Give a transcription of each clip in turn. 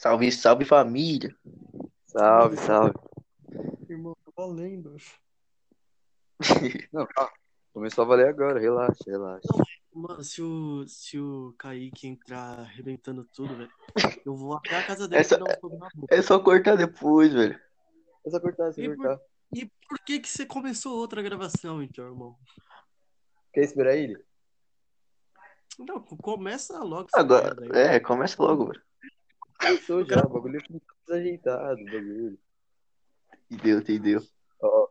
Salve, salve família. Salve, salve. Irmão, tô valendo. Não, calma. Começou a valer agora, relaxa, relaxa. Mano, se o, se o Kaique entrar arrebentando tudo, velho, eu vou até a casa dele Essa- pra dar um fogo na boca. É só cortar depois, velho. É só cortar, é só E por- cortar. E por que que você começou outra gravação, então, irmão? Quer esperar ele? Não, começa logo Agora, aí. é, começa logo, velho. Começou já, o bagulho ficou desajeitado, o bagulho. Entendeu, entendeu. Ó,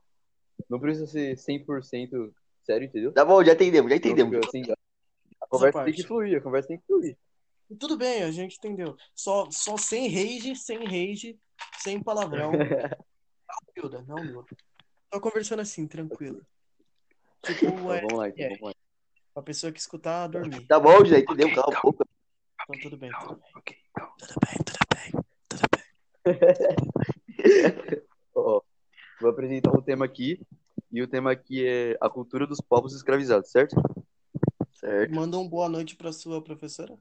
não precisa ser 100% sério, entendeu? Tá bom, já entendemos, já Não entendemos. fica assim, a conversa tem parte. que fluir, a conversa tem que fluir. Tudo bem, a gente entendeu. Só, só sem rage, sem rage, sem palavrão. Não humilda, não humilda. Só conversando assim, tranquilo. Tipo, Então, é, vamos lá, então, é. vamos lá. pra pessoa que escutar, dormir. Tá bom, já entendeu, cala a boca. Então tudo bem, tudo bem. Tudo bem, tudo bem, tudo bem. Ó, vou apresentar um tema aqui, e o tema aqui é a cultura dos povos escravizados, certo? Certo. Manda um boa noite pra sua professora.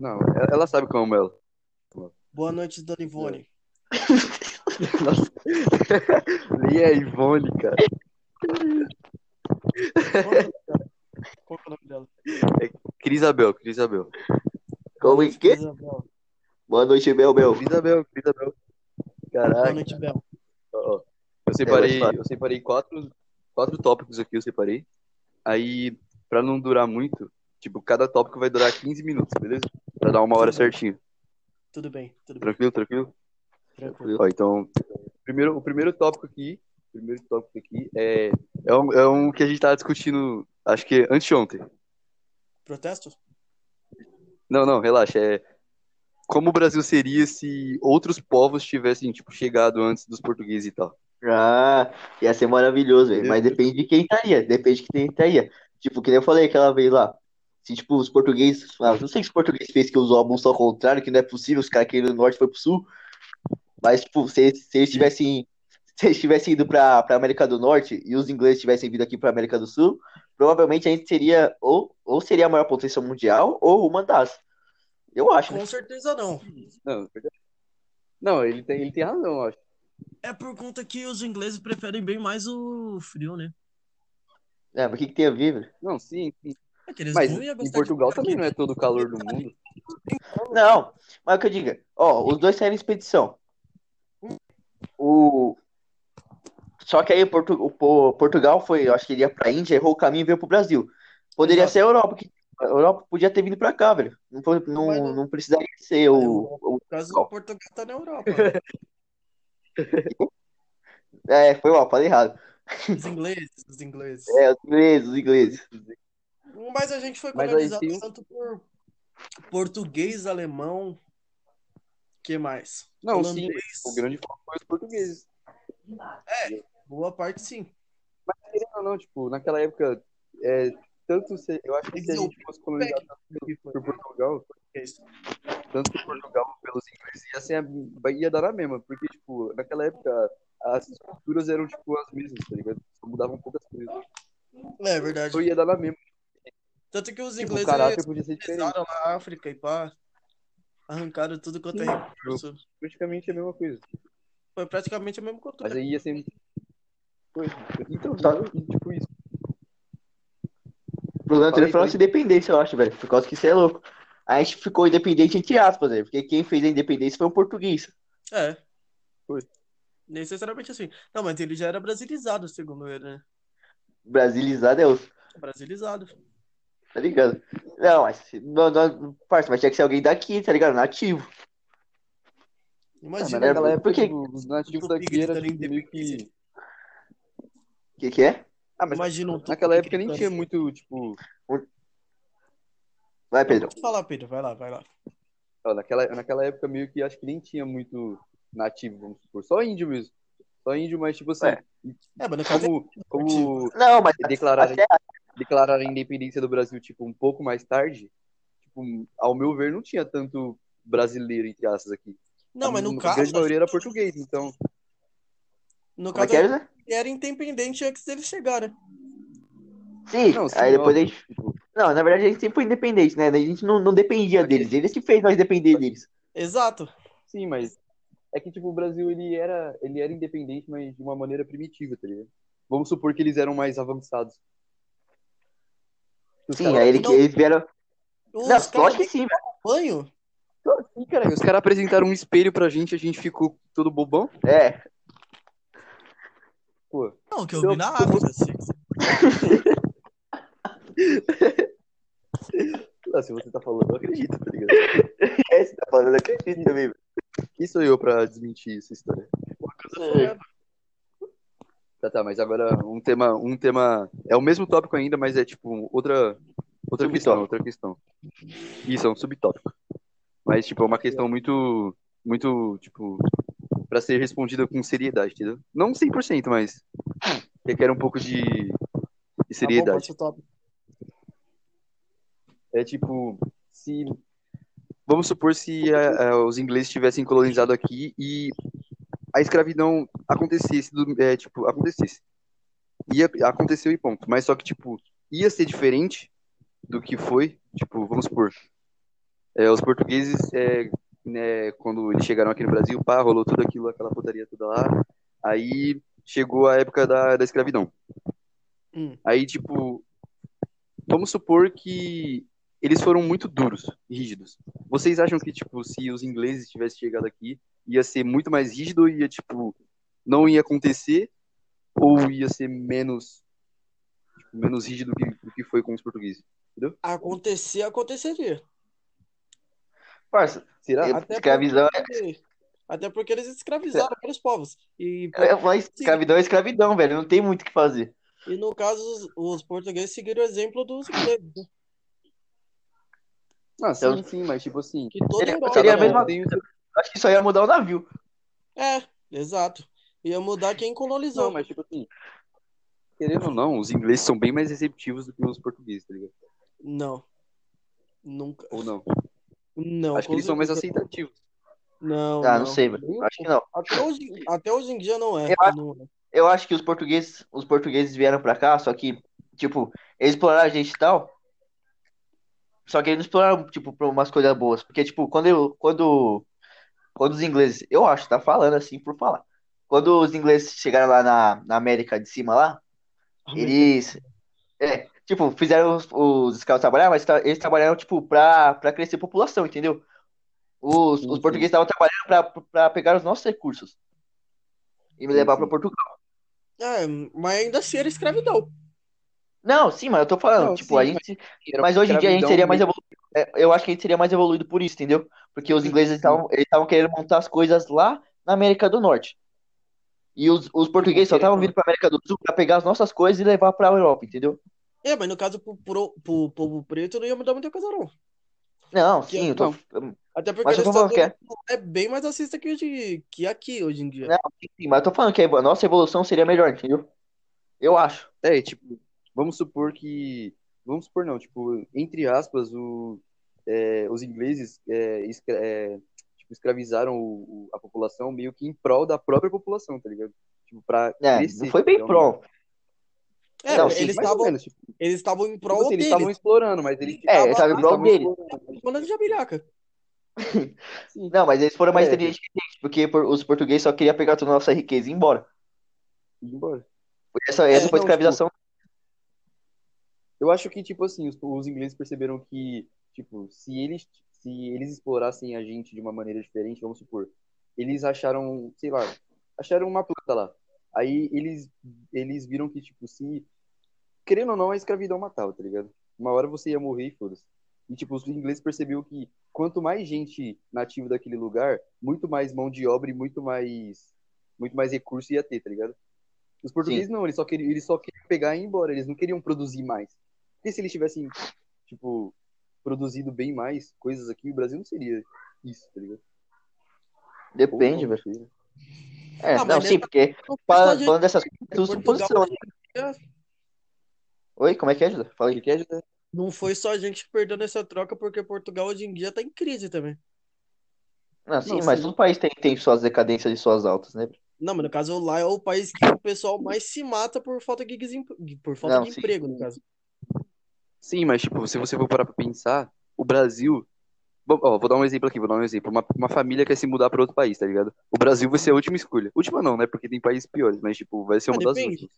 Não, ela- sabe como é ela. Boa noite, Dona Ivone. Nossa. Nem é Ivone, cara. Qual que é o nome dela? Crisabel, Crisabel. Como é que? Isabel. Boa noite, Bel Bel. Crisabel, Crisabel. Boa Caraca. noite, Bel. Ó. Eu separei, É, mas eu separei quatro, quatro tópicos aqui, eu separei. Aí, pra não durar muito, tipo, cada tópico vai durar 15 minutos, beleza? Pra dar uma hora Tudo bem. certinho. Tudo bem, tudo bem. Tranquilo, tranquilo? Tranquilo. Ó, então, primeiro, o primeiro tópico aqui, o primeiro tópico aqui é, é, um, é um que a gente tava discutindo, acho que anteontem. Protesto? Não, não, relaxa, é como o Brasil seria se outros povos tivessem, tipo, chegado antes dos portugueses e tal. Ah, ia ser maravilhoso, velho. Mas depende de quem estaria. Depende de quem estaria. Tipo, que nem eu falei aquela vez lá. Se, tipo, os portugueses. Ah, não sei se os portugueses fez que usou a bolsa ao contrário, que não é possível, os caras que do norte foi pro sul. Mas, tipo, se, se eles tivessem. Se eles tivessem ido pra, pra América do Norte e os ingleses tivessem vindo aqui pra América do Sul, provavelmente a gente seria. Ou, ou seria a maior potência mundial, ou uma das. Eu acho, né? Com certeza não. Não, não ele, tem, ele tem razão, eu acho. É por conta que os ingleses preferem bem mais o frio, né? É, mas o que, que tem a ver, velho? Não, sim, sim. É que eles Mas não iam em de Portugal ficar também não é todo o calor do mundo. Não, mas o que eu diga, ó, os dois saíram em expedição. O só que aí Portu... o Po- Portugal foi, eu acho que ele ia pra Índia, errou o caminho e veio pro Brasil. Poderia Exato. ser a Europa, que a Europa podia ter vindo pra cá, velho. Não, não, não- não precisaria ser o, o- No caso, o Portugal tá na Europa. É, foi mal, falei errado. Os ingleses, os ingleses. É, os ingleses, os ingleses. Mas a gente foi colonizado um- tanto por português, alemão, que mais? Não, sim, Holandês. o grande foco foi os portugueses. Boa parte sim. Querendo ou não, tipo, naquela época, é, tanto se, eu acho que se a gente fosse colonizado por Portugal, tanto por Portugal pelos ingleses, ia, ser, a- ia dar na mesma, porque, tipo, naquela época as culturas eram, tipo, as mesmas, tá ligado? Só mudavam poucas coisas. É verdade. Então ia dar na mesma. Tanto que os Tipo, ingleses diferente. pisaram na África e pá, arrancaram tudo quanto é recurso. Praticamente a mesma coisa. Foi praticamente a mesma cultura. Mas aí ia ser. Coisa. Então, só, tipo isso. O problema aí, foi nossa independência, eu acho, velho. Por causa que isso é louco. A gente ficou independente entre aspas, velho. Porque quem fez a independência foi um português. É. Foi. Necessariamente assim. Não, mas ele já era brasilizado, segundo ele, né? Brasilizado é o. Brasilizado. Tá ligado? Não, mas. Não, não, parça, mas tinha que ser alguém daqui, tá ligado? Nativo. Ah, Imagina. mas naquela por tipo, os nativos Tupi daqui eram tipo, meio que. Que que é? Ah, mas Imagina um naquela época nem tinha muito, tipo. Vai, Pedro. Pode falar, Pedro. Vai lá, vai lá. ó, naquela, naquela época meio que acho que nem tinha muito nativo, vamos supor. Só índio mesmo. Só índio, mas tipo assim. É. É, mas no caso Como, como Não, mas declararam, até- declararam a independência do Brasil, tipo, um pouco mais tarde, tipo, ao meu ver, não tinha tanto brasileiro, entre aspas, aqui. Não, mas no a caso. grande maioria era português, então. No Como é caso, é, era independente antes deles chegarem. Sim, Não, sim, aí depois a gente. tipo, Não, na verdade a gente sempre foi independente, né? A gente não, não dependia deles. Eles que fez nós depender deles. Exato. Sim, mas é que, tipo, o Brasil, ele era, ele era independente, mas de uma maneira primitiva, tá ligado? Vamos supor que eles eram mais avançados. Os Sim, caras- aí ele, não- eles vieram. Os Não, lógico que sim, velho. banho. Sim, cara, os caras apresentaram um espelho pra gente, a gente ficou todo bobão. É. Pô, Não, que eu Eu- vi na África. assim. ah, se você tá falando, eu acredito, tá ligado? É, você tá falando, acredito também, velho. Quem sou eu pra desmentir essa história? Tá, tá, mas agora um tema, um tema. É o mesmo tópico ainda, mas é tipo outra, outra questão, outra questão. Isso, é um subtópico. Mas, tipo, é uma questão muito, muito, tipo, pra ser respondida com seriedade, entendeu? Não 100%, mas requer um pouco de, de Tá bom, seriedade. ser top. É tipo, se. Vamos supor se é, é, os ingleses tivessem colonizado aqui e a escravidão acontecesse, do- é, tipo, acontecesse. Ia, aconteceu e ponto. Mas só que, tipo, ia ser diferente do que foi, tipo, vamos supor. é, os portugueses, é, né, quando eles chegaram aqui no Brasil, pá, rolou tudo aquilo, aquela putaria toda lá. Aí chegou a época da, da escravidão. Hum. Aí, tipo, vamos supor que eles foram muito duros, rígidos. Vocês acham que, tipo, se os ingleses tivessem chegado aqui, ia ser muito mais rígido, ia, tipo, não ia acontecer, ou ia ser menos, tipo, menos rígido que, do que foi com os portugueses? Acontecer, aconteceria. Parça, Será? Até Escravidão porque, até porque eles escravizaram vários povos. E, é uma escravidão é escravidão, velho. Não tem muito o que fazer. e no caso, os, os portugueses seguiram o exemplo dos ingleses. né? Ah, sim, Eu- sim, mas, tipo assim... Que toda Seria- Europa. seria a mesma- Acho que só ia mudar o navio. É, exato. Ia mudar quem colonizou. Não, mas, tipo assim... Querendo ou não, os ingleses são bem mais receptivos do que os portugueses, tá ligado? Não. Nunca. Ou não? Não. Acho que eles são mais aceitativos. Não, Ah, não sei, velho. Nem um Acho que não. Até hoje, até hoje em dia não é. Eu acho- Não é. Eu acho que os portugueses, os portugueses vieram pra cá, só que, tipo, eles exploraram a gente e tal. Só que eles não exploraram, tipo, pra umas coisas boas. Porque, tipo, quando eu, quando, quando os ingleses, eu acho, tá falando assim por falar. Quando os ingleses chegaram lá na, na América de cima lá, eles, é, tipo, fizeram os, os escravos trabalhar, mas tra- eles trabalharam, tipo, pra, pra crescer a população, entendeu? Os, Sim, os portugueses estavam trabalhando pra, pra pegar os nossos recursos e me Sim, levar pra Portugal. É, mas ainda assim era escravidão. Não, sim, mas eu tô falando, Não, tipo, sim, a gente. Mas hoje em dia a gente seria mais evoluído. é, Eu acho que a gente seria mais evoluído por isso, entendeu? Porque os ingleses estavam querendo montar as coisas lá na América do Norte. E os, os portugueses só estavam vindo pra América do Sul pra pegar as nossas coisas e levar pra Europa, entendeu? É, mas no caso, pro, pro, pro povo preto não ia mudar muita coisa, não. Não, Que sim, eu tô. Até porque Mas eu eles tô falando que é. é bem mais racista que, de, que aqui hoje em dia. Não, sim, mas eu tô falando que a nossa evolução seria melhor, entendeu? Eu acho. É, tipo, vamos supor que. Vamos supor não, tipo, entre aspas, o, é, os ingleses é, escra- é, tipo, escravizaram o- o- a população meio que em prol da própria população, tá ligado? Tipo, pra É, crescer, não foi bem realmente. pronto. É, Não, eles estavam tipo, eles estavam em prol tipo assim, eles estavam explorando, mas eles É, eles estavam em prol estavam deles. explorando. Falando de abelhaca. Não, mas eles foram mais É, inteligentes que a gente, porque por- os portugueses só queriam pegar toda a nossa riqueza e ir embora. Ir embora. Essa, essa É, foi a escravização. Eu acho que, tipo assim, os, os ingleses perceberam que, tipo, se eles, se eles explorassem a gente de uma maneira diferente, vamos supor, eles acharam, sei lá, acharam uma planta lá. Aí eles, eles viram que, tipo, se, querendo ou não, a escravidão matava, tá ligado? Uma hora você ia morrer e foda-se. E, tipo, os ingleses perceberam que quanto mais gente nativa daquele lugar, muito mais mão de obra e muito mais, muito mais recurso ia ter, tá ligado? Os portugueses não, eles só queriam, eles só queriam pegar e ir embora, eles não queriam produzir mais. Porque se eles tivessem, tipo, produzido bem mais coisas aqui, o Brasil não seria isso, tá ligado? Depende, não, velho. não sei, né? É, Ah, não, mas sim, porque Não, falando, dessas coisas, é tudo suposição? Oi, como é que é, José? Fala O que aí. que é? Não foi só a gente perdendo essa troca, porque Portugal hoje em dia tá em crise também. Não, sim, Não, mas sim. todo país tem, tem suas decadências e suas altas, né? Não, mas no caso lá é o país que o pessoal mais se mata por falta de, por falta Não, de sim. emprego, no caso. Sim, mas, tipo, se você for parar pra pensar, o Brasil Bom, ó, vou dar um exemplo aqui, vou dar um exemplo. Uma, uma família quer se mudar para outro país, tá ligado? O Brasil vai ser a última escolha. Última não, né? Porque tem países piores, mas, tipo, vai ser uma Ah, das últimas.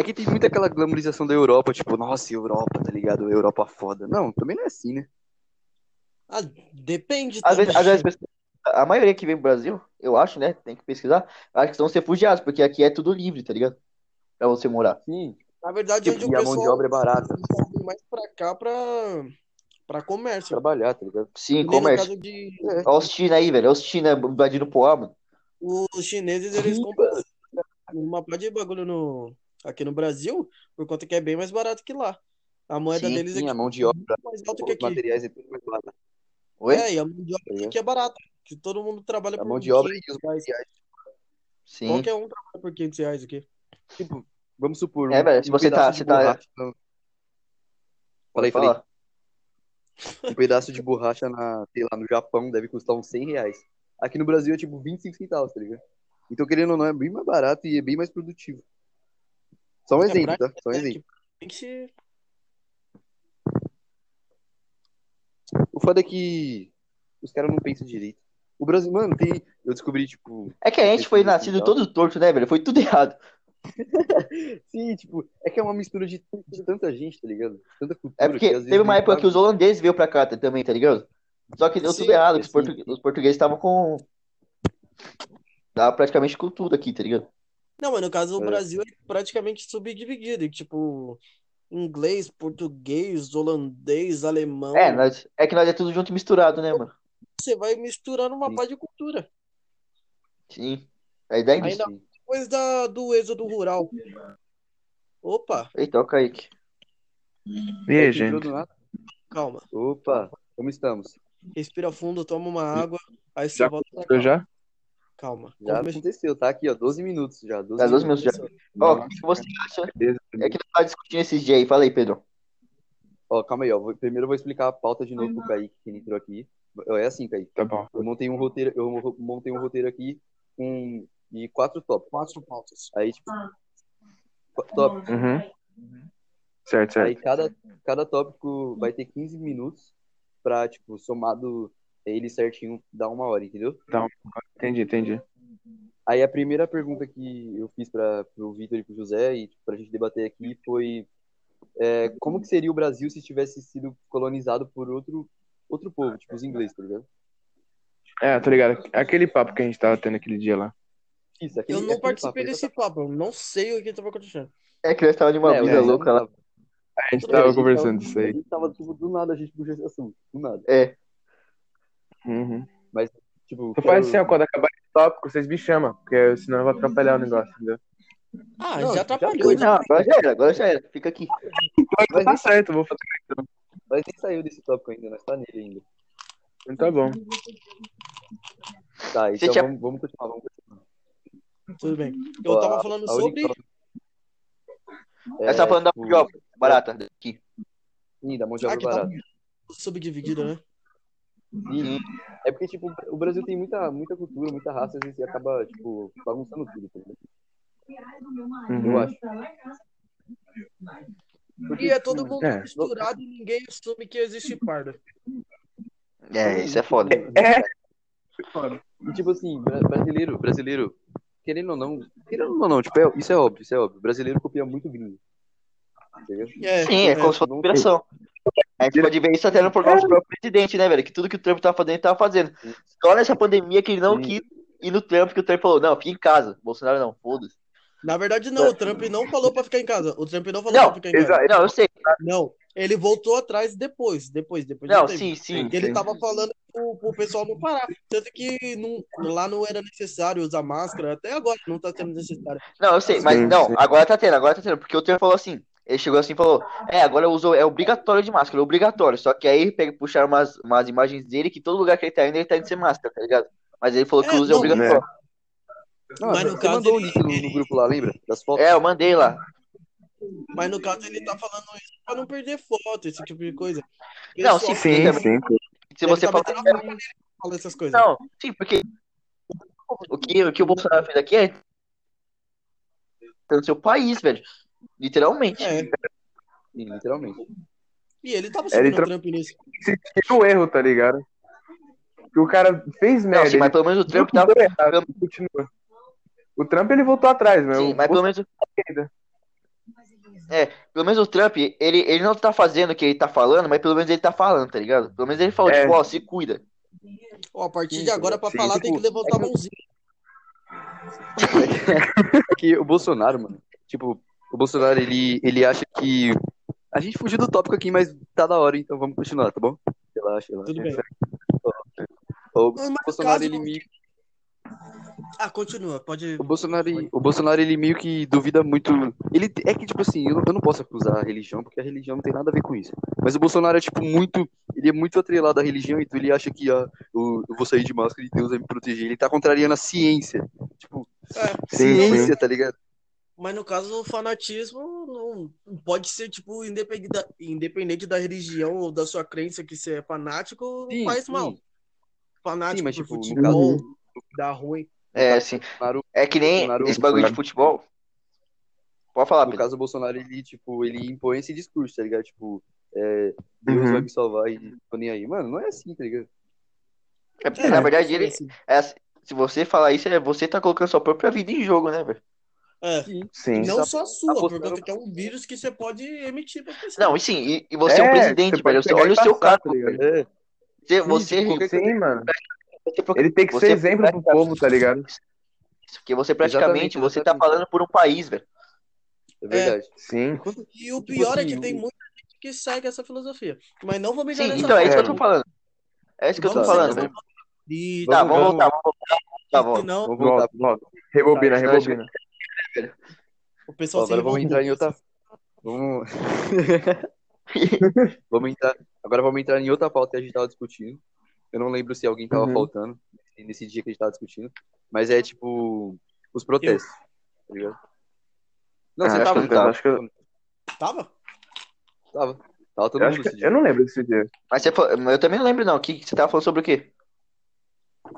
É que tem muita aquela glamorização da Europa, tipo, nossa, Europa, tá ligado? Europa foda. Não, também não é assim, né? Ah, depende Às vezes, às vezes, a maioria que vem pro Brasil, eu acho, né? Tem que pesquisar, acho que são os refugiados, porque aqui é tudo livre, tá ligado? Pra você morar. Sim. Na verdade, onde o E a mão de pessoal obra é barata. mais pra cá pra, pra comércio. Trabalhar, tá ligado? Sim, comércio. de Olha os China aí, velho. Olha os China invadindo Poá, mano. os chineses, eles compram uma parte de bagulho no, aqui no Brasil, por conta que é bem mais barato que lá. A moeda Sim, deles é Sim, a mão de obra, muito mais alta que aqui. materiais é tudo mais barato. Oi? É, e a mão de obra tá aqui é barata. Que todo mundo trabalha A por mão de obra 500 e os reais. materiais. Sim. Qualquer um trabalha por 500 reais aqui. Tipo, vamos supor. É, um- velho, se um você tá- pedaço de você tá- borracha na- Falei, falei. Um pedaço de borracha na, sei lá, no Japão deve custar uns 100 reais. Aqui no Brasil é tipo 25 centavos, tá ligado? Então, querendo ou não, é bem mais barato e é bem mais produtivo. Só um É, exemplo, tá? Só um É, exemplo. que tem que se... O foda é que os caras não pensam direito. O Brasil, mano, tem. Eu descobri, tipo. É que a gente foi nascido todo torto, né, velho? Foi tudo errado. Sim, tipo, é que é uma mistura de, de tanta gente, tá ligado? Tanta cultura. É porque teve uma época sabe. que os holandeses veio pra cá também, tá ligado? Só que deu Sim, tudo errado, que os, portu- os portugueses estavam com. Tava praticamente com tudo aqui, tá ligado? Não, mas no caso do É. Brasil é praticamente subdividido. Tipo, inglês, português, holandês, alemão. É, nós, é que nós é tudo junto e misturado, né, mano? Você vai misturando uma Sim. pá de cultura. Sim. Aí daí Ainda- Sim. Depois da, do êxodo rural. Opa, Eita, o Kaique. E É, aí, gente? calma. Opa, como estamos? Respira fundo, toma uma água, aí você Já volta pra Eu cá. já? Calma. Já Come- aconteceu, tá aqui, ó, 12 minutos já. 12 Tá, 12 minutos já. Ó, o que você acha? É que nós tá discutindo esses dias aí. Fala aí, Pedro. Ó, calma aí, ó. vou- Primeiro eu vou explicar a pauta de novo pro Kaique, que ele entrou aqui. É assim, Kaique. Tá bom. Eu montei um roteiro, eu mo- montei um roteiro aqui com de quatro tópicos. Quatro pautas. Aí, tipo, tópico. Uhum. Certo, Aí certo. cada, cada tópico vai ter 15 minutos pra, tipo, somado ele certinho, dar uma hora, entendeu? Entendi, entendi. Aí a primeira pergunta que eu fiz para o Vitor e pro José e tipo, pra gente debater aqui foi é, como que seria o Brasil se tivesse sido colonizado por outro outro povo, tipo os ingleses, tá ligado? É, tô ligado. Aquele papo que a gente tava tendo aquele dia lá. Isso, aquele, Eu não aquele participei papo, desse papo, eu não sei o que tava acontecendo. É que nós tava de uma É, vida é, louca lá. A gente É, a tava gente conversando tava- disso A aí. gente tava, tipo, do nada a gente puxou esse assunto, do nada. É. Uhum. Tipo, Tu quero- faz assim, ó, quando acabar esse tópico, vocês me chamam, porque senão eu vou atrapalhar o negócio, entendeu? Ah, Não, já já atrapalhou. já. Não, agora já era, agora já era. Fica aqui. Então tá certo, eu vou fazer. Mas nem saiu desse tópico ainda, nós tá nele ainda. Então tá bom. Tá, então tinha- vamos, vamos continuar, vamos continuar. Tudo bem. Eu Ó, tava falando a sobre. única- Nós tava falando da tipo, mão de obra barata daqui. Sim, da mão de Ah, obra barata. subdividido, né? Sim. É porque, tipo, o Brasil tem muita, muita cultura, muita raça, às vezes acaba, tipo, bagunçando tudo, tá ligado? Eu Uhum. acho. Porque, E é todo mundo é. misturado e ninguém assume que existe parda. É, isso é foda. É. E, tipo assim, bra- brasileiro, brasileiro, querendo ou não, querendo ou não, tipo, é- isso é óbvio, isso é óbvio. Brasileiro copia muito gringo. Tá? É, Sim, é como se fosse inspiração. A gente pode ver isso até no nosso próprio presidente, né, velho? Que tudo que o Trump tava fazendo, ele tava fazendo. Só nessa pandemia que ele não Sim. quis ir no Trump, que o Trump falou, não, fica em casa. Bolsonaro não, foda-se. Na verdade, não, o Trump não falou pra ficar em casa. O Trump não falou Não, pra ficar em casa. Não, eu sei. Não, ele voltou atrás depois, depois, depois Não, do sim, sim. Ele sim. tava falando pro, pro pessoal não parar. Tanto que não- lá não era necessário usar máscara. Até agora não tá sendo necessário. Não, eu sei, mas Sim, não, sim. agora tá tendo, agora tá tendo, porque o Trump falou assim, ele chegou assim e falou, é, agora eu uso, é obrigatório de máscara, é obrigatório, só que aí pega, puxaram umas, umas imagens dele que todo lugar que ele tá indo, ele tá indo sem máscara, tá ligado? Mas ele falou que É, o uso é obrigatório. Não, Mas no você caso, mandou o ele- link no, no grupo lá, lembra? Das fotos? É, eu mandei lá. Mas no caso ele tá falando isso pra não perder foto, esse tipo de coisa. Não, sim, Sim, também. sim. Se você tá falar, fala essas coisas. não, sim, porque o que, o que o Bolsonaro fez aqui é no seu país, velho, literalmente. É, Sim, literalmente. E ele tava Ele seguindo tra- o Trump nisso. Sentiu o erro, tá ligado? Que o cara fez Não, merda. sim, mas ele pelo menos o Trump que tava. errado, ele continua. O Trump ele voltou atrás, meu. Sim, mas pelo menos. É, pelo menos o Trump, ele, ele não tá fazendo o que ele tá falando, mas pelo menos ele tá falando, tá ligado? Pelo menos ele falou, É. tipo, ó, se cuida. Ó, a partir de agora, pra sim, falar, tipo, tem que levantar a mãozinha. É que o Bolsonaro, mano, tipo, o Bolsonaro, ele, ele acha que. A gente fugiu do tópico aqui, mas tá da hora, então vamos continuar, tá bom? Relaxa, relaxa. Tudo bem. O Mas, Bolsonaro, caso- ele meio, Ah, continua, pode. o Bolsonaro, ele- o Bolsonaro, ele meio que duvida muito. Ele é que, tipo assim, eu não, eu não posso acusar a religião, porque a religião não tem nada a ver com isso. Mas o Bolsonaro é, tipo, muito. Ele é muito atrelado à religião, então ele acha que ah, eu, eu vou sair de máscara e Deus vai me proteger. Ele tá contrariando a ciência. Tipo, É, Sim, ciência, tá ligado? Mas no caso, o fanatismo não pode ser, tipo, independente da, independente da religião ou da sua crença que você é fanático, Sim, faz sim. mal. Fanático Sim, mas, tipo, no futebol, caso- dá ruim. É, assim. Bolsonaro- É que nem Bolsonaro- esse bagulho de futebol. Pode falar, No Pedro. caso, o Bolsonaro, ele, tipo, ele impõe esse discurso, tá ligado? Tipo, é, Deus Uhum. vai me salvar e tô nem aí. Mano, não é assim, tá ligado? É porque, na verdade, ele. assim. é assim, se você falar isso, é você tá colocando sua própria vida em jogo, né, velho? É, Sim. não só a sua, por apostando- conta que é um vírus que você pode emitir pra pessoa. Não, e sim, e, e você é, um É, presidente, você pode velho. Você, olha o seu passar, cargo, tá ligado? velho. É, Você, Sim, você, mano. você- Ele tem que você- ser exemplo pro povo, tá ligado? Porque você praticamente, Exatamente, você tá exatamente. falando por um país, velho. é verdade. Sim. E o Tipo pior é assim, que tem o- muita gente que segue essa filosofia. Mas não vou me Sim, então é isso que eu tô falando. É isso que eu tô Vamos falando. E- Tá, Vamos- vamos vamos- voltar, vamos voltar. Tá bom. Senão, Vamos voltar. Volta, volta. Rebobina, O pessoal Ó, agora vamos entrar em outra. Vamos. vamos entrar. Agora vamos entrar em outra pauta que a gente tava discutindo. Eu não lembro se alguém tava Uhum. faltando nesse dia que a gente tava discutindo. Mas é tipo. Os protestos. Tá ligado? Não, Ah, você acho tava. você tava, acho que eu- Tava? tava. Tava todo Eu, mundo acho que- eu não lembro desse dia. Mas você, eu também não lembro, não. O que, que você tava falando sobre o quê?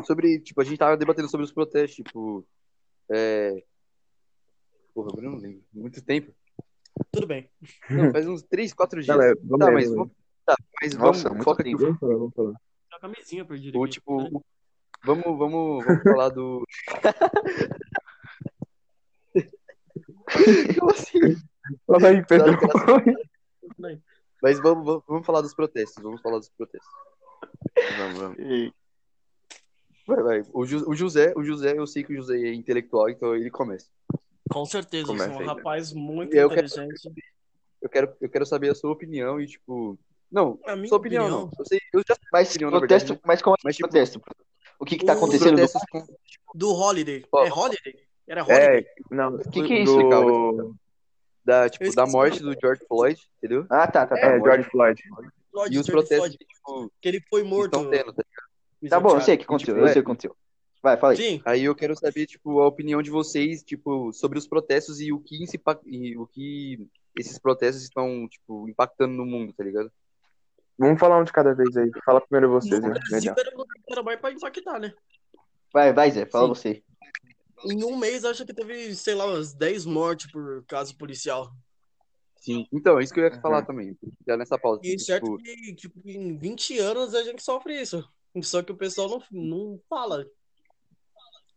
Sobre, tipo, a gente tava debatendo sobre os protestos, tipo. É. Porra, agora eu não lembro. Muito tempo. Tudo bem. Não, faz uns 3, 4 dias. É, vamos Tá, ver, mas vamos. Tá, mas Nossa, vamos. muito Foca tempo. Vamos falar, vamos falar. Tem uma camisinha perdida O aqui. tipo. o- Vamos, vamos, vamos falar do. Como assim? Fala aí, Pedro. Mas vamos, vamos, vamos falar dos protestos. Vamos falar dos protestos. Vamos, vamos. Vai, vai. O, Ju- o José, o José, eu sei que o José é intelectual, então ele começa. Com certeza, eu Começa sou um aí, rapaz muito Eu quero- inteligente. Eu quero, eu quero saber a sua opinião e, tipo. Não, A minha sua opinião, opinião- não. Eu, sei, eu já sei Mas opinião, na protesto, verdade, mas como é Mas, que tipo, protesto? O que que tá acontecendo? com- Do Holiday. Ó. É Holiday? Era Holiday? É, não. O que que é do- isso, Ricardo? da, tipo, Eu da morte do George Floyd, entendeu? Ah, tá, tá, tá. É, George Floyd. Floyd, E os George protestos Floyd, que, tipo, que ele foi morto. tendo, tá Tá bom, eu sei o que tipo, aconteceu, eu é. sei o que aconteceu. Vai, fala aí. Sim, Aí eu quero saber, tipo, a opinião de vocês, tipo, sobre os protestos e o que, e o que esses protestos estão, tipo, impactando no mundo, tá ligado? Vamos falar um de cada vez aí. Fala primeiro vocês, no né? Brasil era mais pra impactar, né? Vai, vai, Zé, fala Sim. você. Em um mês, acho que teve, sei lá, umas 10 mortes por caso policial. Sim. Então, é isso que eu ia Uhum. falar também, já nessa pausa. E certo Tipo, que, tipo, em 20 anos a gente sofre isso. Só que o pessoal não, não fala.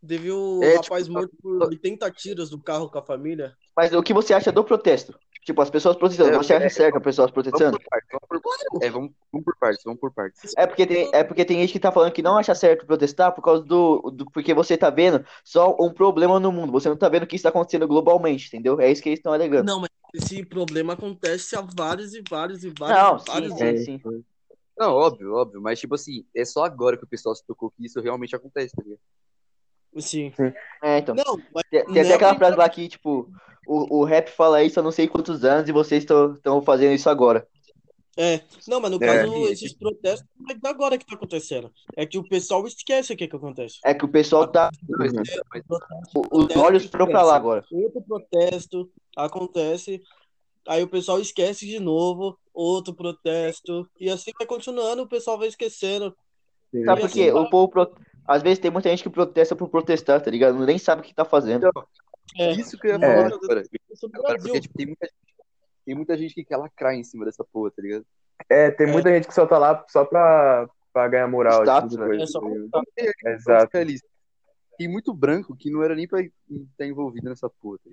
Teve o É, rapaz tipo, morto por 80 tiros do carro com a família. Mas o que você acha do protesto? Tipo, as pessoas protestando. É, Você acha é, certo as pessoas vamos protestando? por partes, vamos por, é, vamos, vamos por partes, vamos por partes. É porque, tem, é porque tem gente que tá falando que não acha certo protestar por causa do, do. Porque você tá vendo só um problema no mundo. Você não tá vendo o que está acontecendo globalmente, entendeu? É isso que eles estão alegando. Não, mas esse problema acontece há vários e vários e vários Não, e sim, vários sim, anos. sim. Não, óbvio, óbvio, mas tipo assim, é só agora que o pessoal se tocou que isso realmente acontece, tá ligado? Sim. É, então. Não, mas Tem, tem até não- aquela frase lá que, tipo, o, o rap fala isso há não sei quantos anos e vocês estão fazendo isso agora. É, não, mas no É. caso, esses protestos não é agora que tá acontecendo. É que o pessoal esquece o que que acontece. É que o pessoal tá. Uhum. Os olhos foram pra lá agora. Outro protesto acontece, aí o pessoal esquece de novo, outro protesto, e assim vai continuando, o pessoal vai esquecendo. Sabe por quê? assim vai. O povo. Às vezes tem muita gente que protesta por protestar, tá ligado? Nem sabe o que tá fazendo. É, isso que eu ia É. falar agora. no Agora, porque tipo, tem muita gente. tem muita gente que quer lacrar em cima dessa porra, tá ligado? É, tem muita gente que só tá lá só pra, pra ganhar moral. Status, tipo de velho. coisa, É só tá. Exato. Tem muito branco que não era nem pra estar envolvido nessa porra. Tá?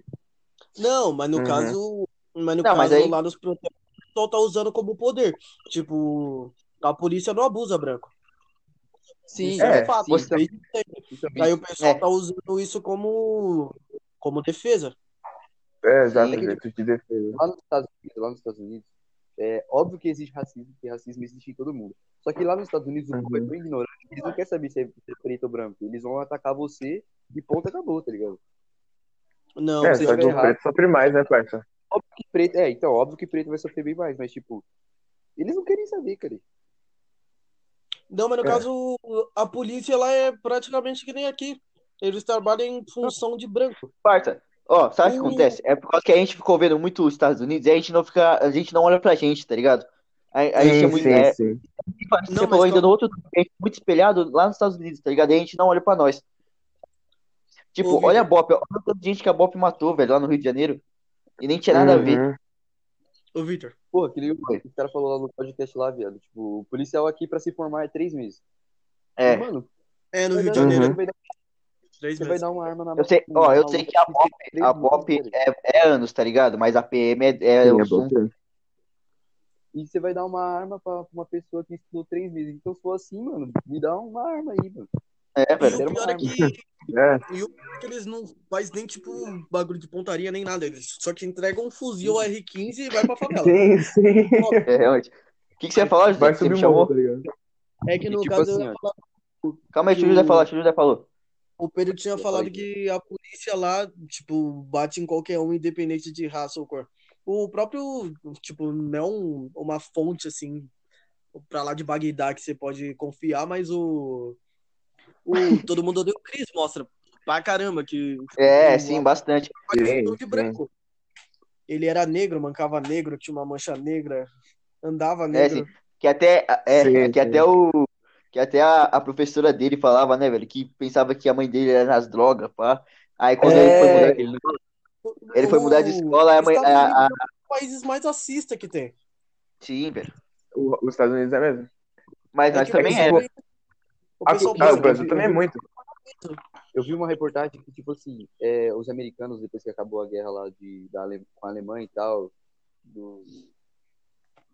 Não, mas no Uhum. caso. Mas no Não, mas caso aí- lá nos protestos, o pessoal tá usando como poder. Tipo, a polícia não abusa, branco. Sim, Isso é, fato. sim, Isso aí. E também- o pessoal É. tá usando isso como, como defesa. É, jeito de defesa. lá nos Estados Unidos, lá nos Estados Unidos, é óbvio que existe racismo, porque racismo existe em todo mundo. Só que lá nos Estados Unidos o povo é Uhum. tão ignorante que eles não querem saber se é, é preto ou branco. Eles vão atacar você e ponto acabou, tá ligado? Não, É, você só que o preto sofre mais, né, parça? Óbvio que preto, é, então, óbvio que preto vai sofrer bem mais, mas tipo, eles não querem saber, cara. Não, mas no É. caso, a polícia lá é praticamente que nem aqui. Eles trabalham em função de branco. Parça, ó, sabe o que acontece? É por causa que a gente ficou vendo muito os Estados Unidos e a gente não fica, a gente não olha pra gente, tá ligado? A, a gente é Sim, muito, sim, é, sim. você Não, falou ainda no outro, a gente é muito espelhado lá nos Estados Unidos, tá ligado? E a gente não olha pra nós. Tipo, Vitor. olha a Bop, olha quanta gente que a Bop matou, velho, lá no Rio de Janeiro. E nem tinha nada a ver. Uhum. Ô, Victor. Pô, aquele o Oi. cara falou lá no podcast lá, viado. Tipo, o policial aqui pra se formar é três meses. É, Mano, É, no Rio de Janeiro, você vai dar- três você vai dar uma arma na eu sei, ó, eu sei que a Bop, a Bop é, é anos, tá ligado? Mas a PM é, é Sim, o é. E você vai dar uma arma pra uma pessoa que estudou três meses. Então, se for assim, mano, me dá uma arma aí, mano. É, E velho. o pior é que, É, e o pior é que eles não fazem nem, tipo, bagulho de pontaria nem nada. Eles só te entregam um fuzil R15 e vai pra favela. sim, sim. É, realmente. O que, que você ia falar, José? Vai Você me subir o morro, chamou? tá ligado? É que no Tipo caso, assim, eu ia ó. falar- Calma aí, deixa o José falar, deixa o José falou. o Pedro tinha falado que a polícia lá, tipo, bate em qualquer um, independente de raça ou cor. O próprio, tipo, não é um- uma fonte, assim, pra lá de Bagdá que você pode confiar, mas o... o Todo Mundo Odeia o Chris mostra pra caramba que É, sim, bastante. Parecendo Sim, de branco. Ele era negro, mancava negro, tinha uma mancha negra, andava É, negro. sim. Que até, é, Sim, que sim. até o. Que até a, a professora dele falava, né, velho? Que pensava que a mãe dele era nas drogas, pá. Aí quando ele foi mudar, É. ele, ele foi mudar de escola, a mãe. A, a- é um dos países mais racistas que tem. sim, velho. O- Os Estados Unidos é mesmo? Mas É nós também é. O pessoal Ah, o Brasil também é muito. Eu vi uma reportagem que, tipo assim, é, os americanos, depois que acabou a guerra lá de, da Ale- com a Alemanha e tal, do...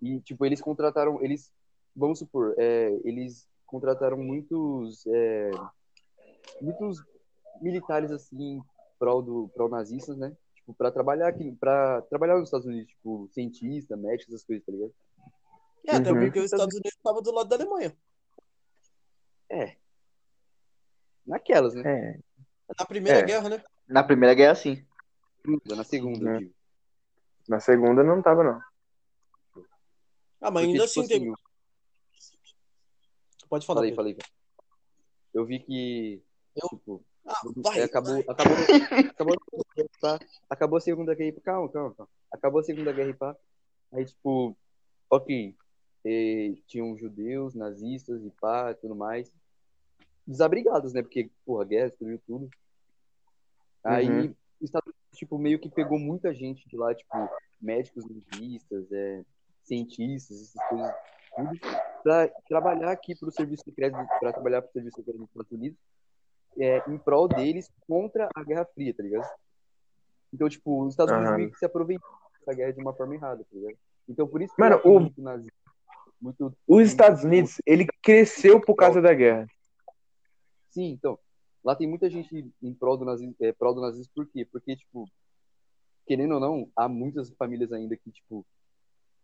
e, tipo, eles contrataram, eles, vamos supor, é, eles contrataram muitos, é, muitos militares, assim, prol do, prol nazistas, né? Tipo, pra trabalhar aqui, pra trabalhar nos Estados Unidos, tipo, cientista, médico, essas coisas, tá ligado? É, até Uhum. porque os Estados Unidos estavam do lado da Alemanha. Naquelas, né? É. Na Primeira É. Guerra, né? Na Primeira Guerra, sim. Na segunda, Uhum. eu digo. Na segunda não tava, não. Ah, mas Porque, ainda tipo assim tem. Pode falar. Falei, Pedro. falei. Eu vi que, Eu? tipo, Ah, É, vai. acabou, acabou, acabou, tá? acabou a Segunda Guerra e pá. Calma, calma, calma. Acabou a Segunda Guerra e pá. Aí, tipo, ok. eh, tinham judeus, nazistas e pá, tudo mais. Desabrigados, né? Porque, porra, a guerra destruiu tudo. Aí, Uhum. os Estados Unidos, tipo, meio que pegou muita gente de lá, tipo, médicos, linguistas, é, cientistas, essas coisas, tudo, pra trabalhar aqui pro serviço secreto, pra trabalhar pro serviço secreto dos Estados Unidos é, em prol deles contra a Guerra Fria, tá ligado? Então, tipo, os Estados Unidos Aham. meio que se aproveitam dessa guerra de uma forma errada, tá ligado? Então, por isso que Mano, o- muito nazismo, muito... Os Estados Unidos, ele cresceu por causa da guerra. Sim, então, lá tem muita gente em prol do nazismo, é, prol do nazismo por quê? Porque, tipo, querendo ou não, há muitas famílias ainda que, tipo,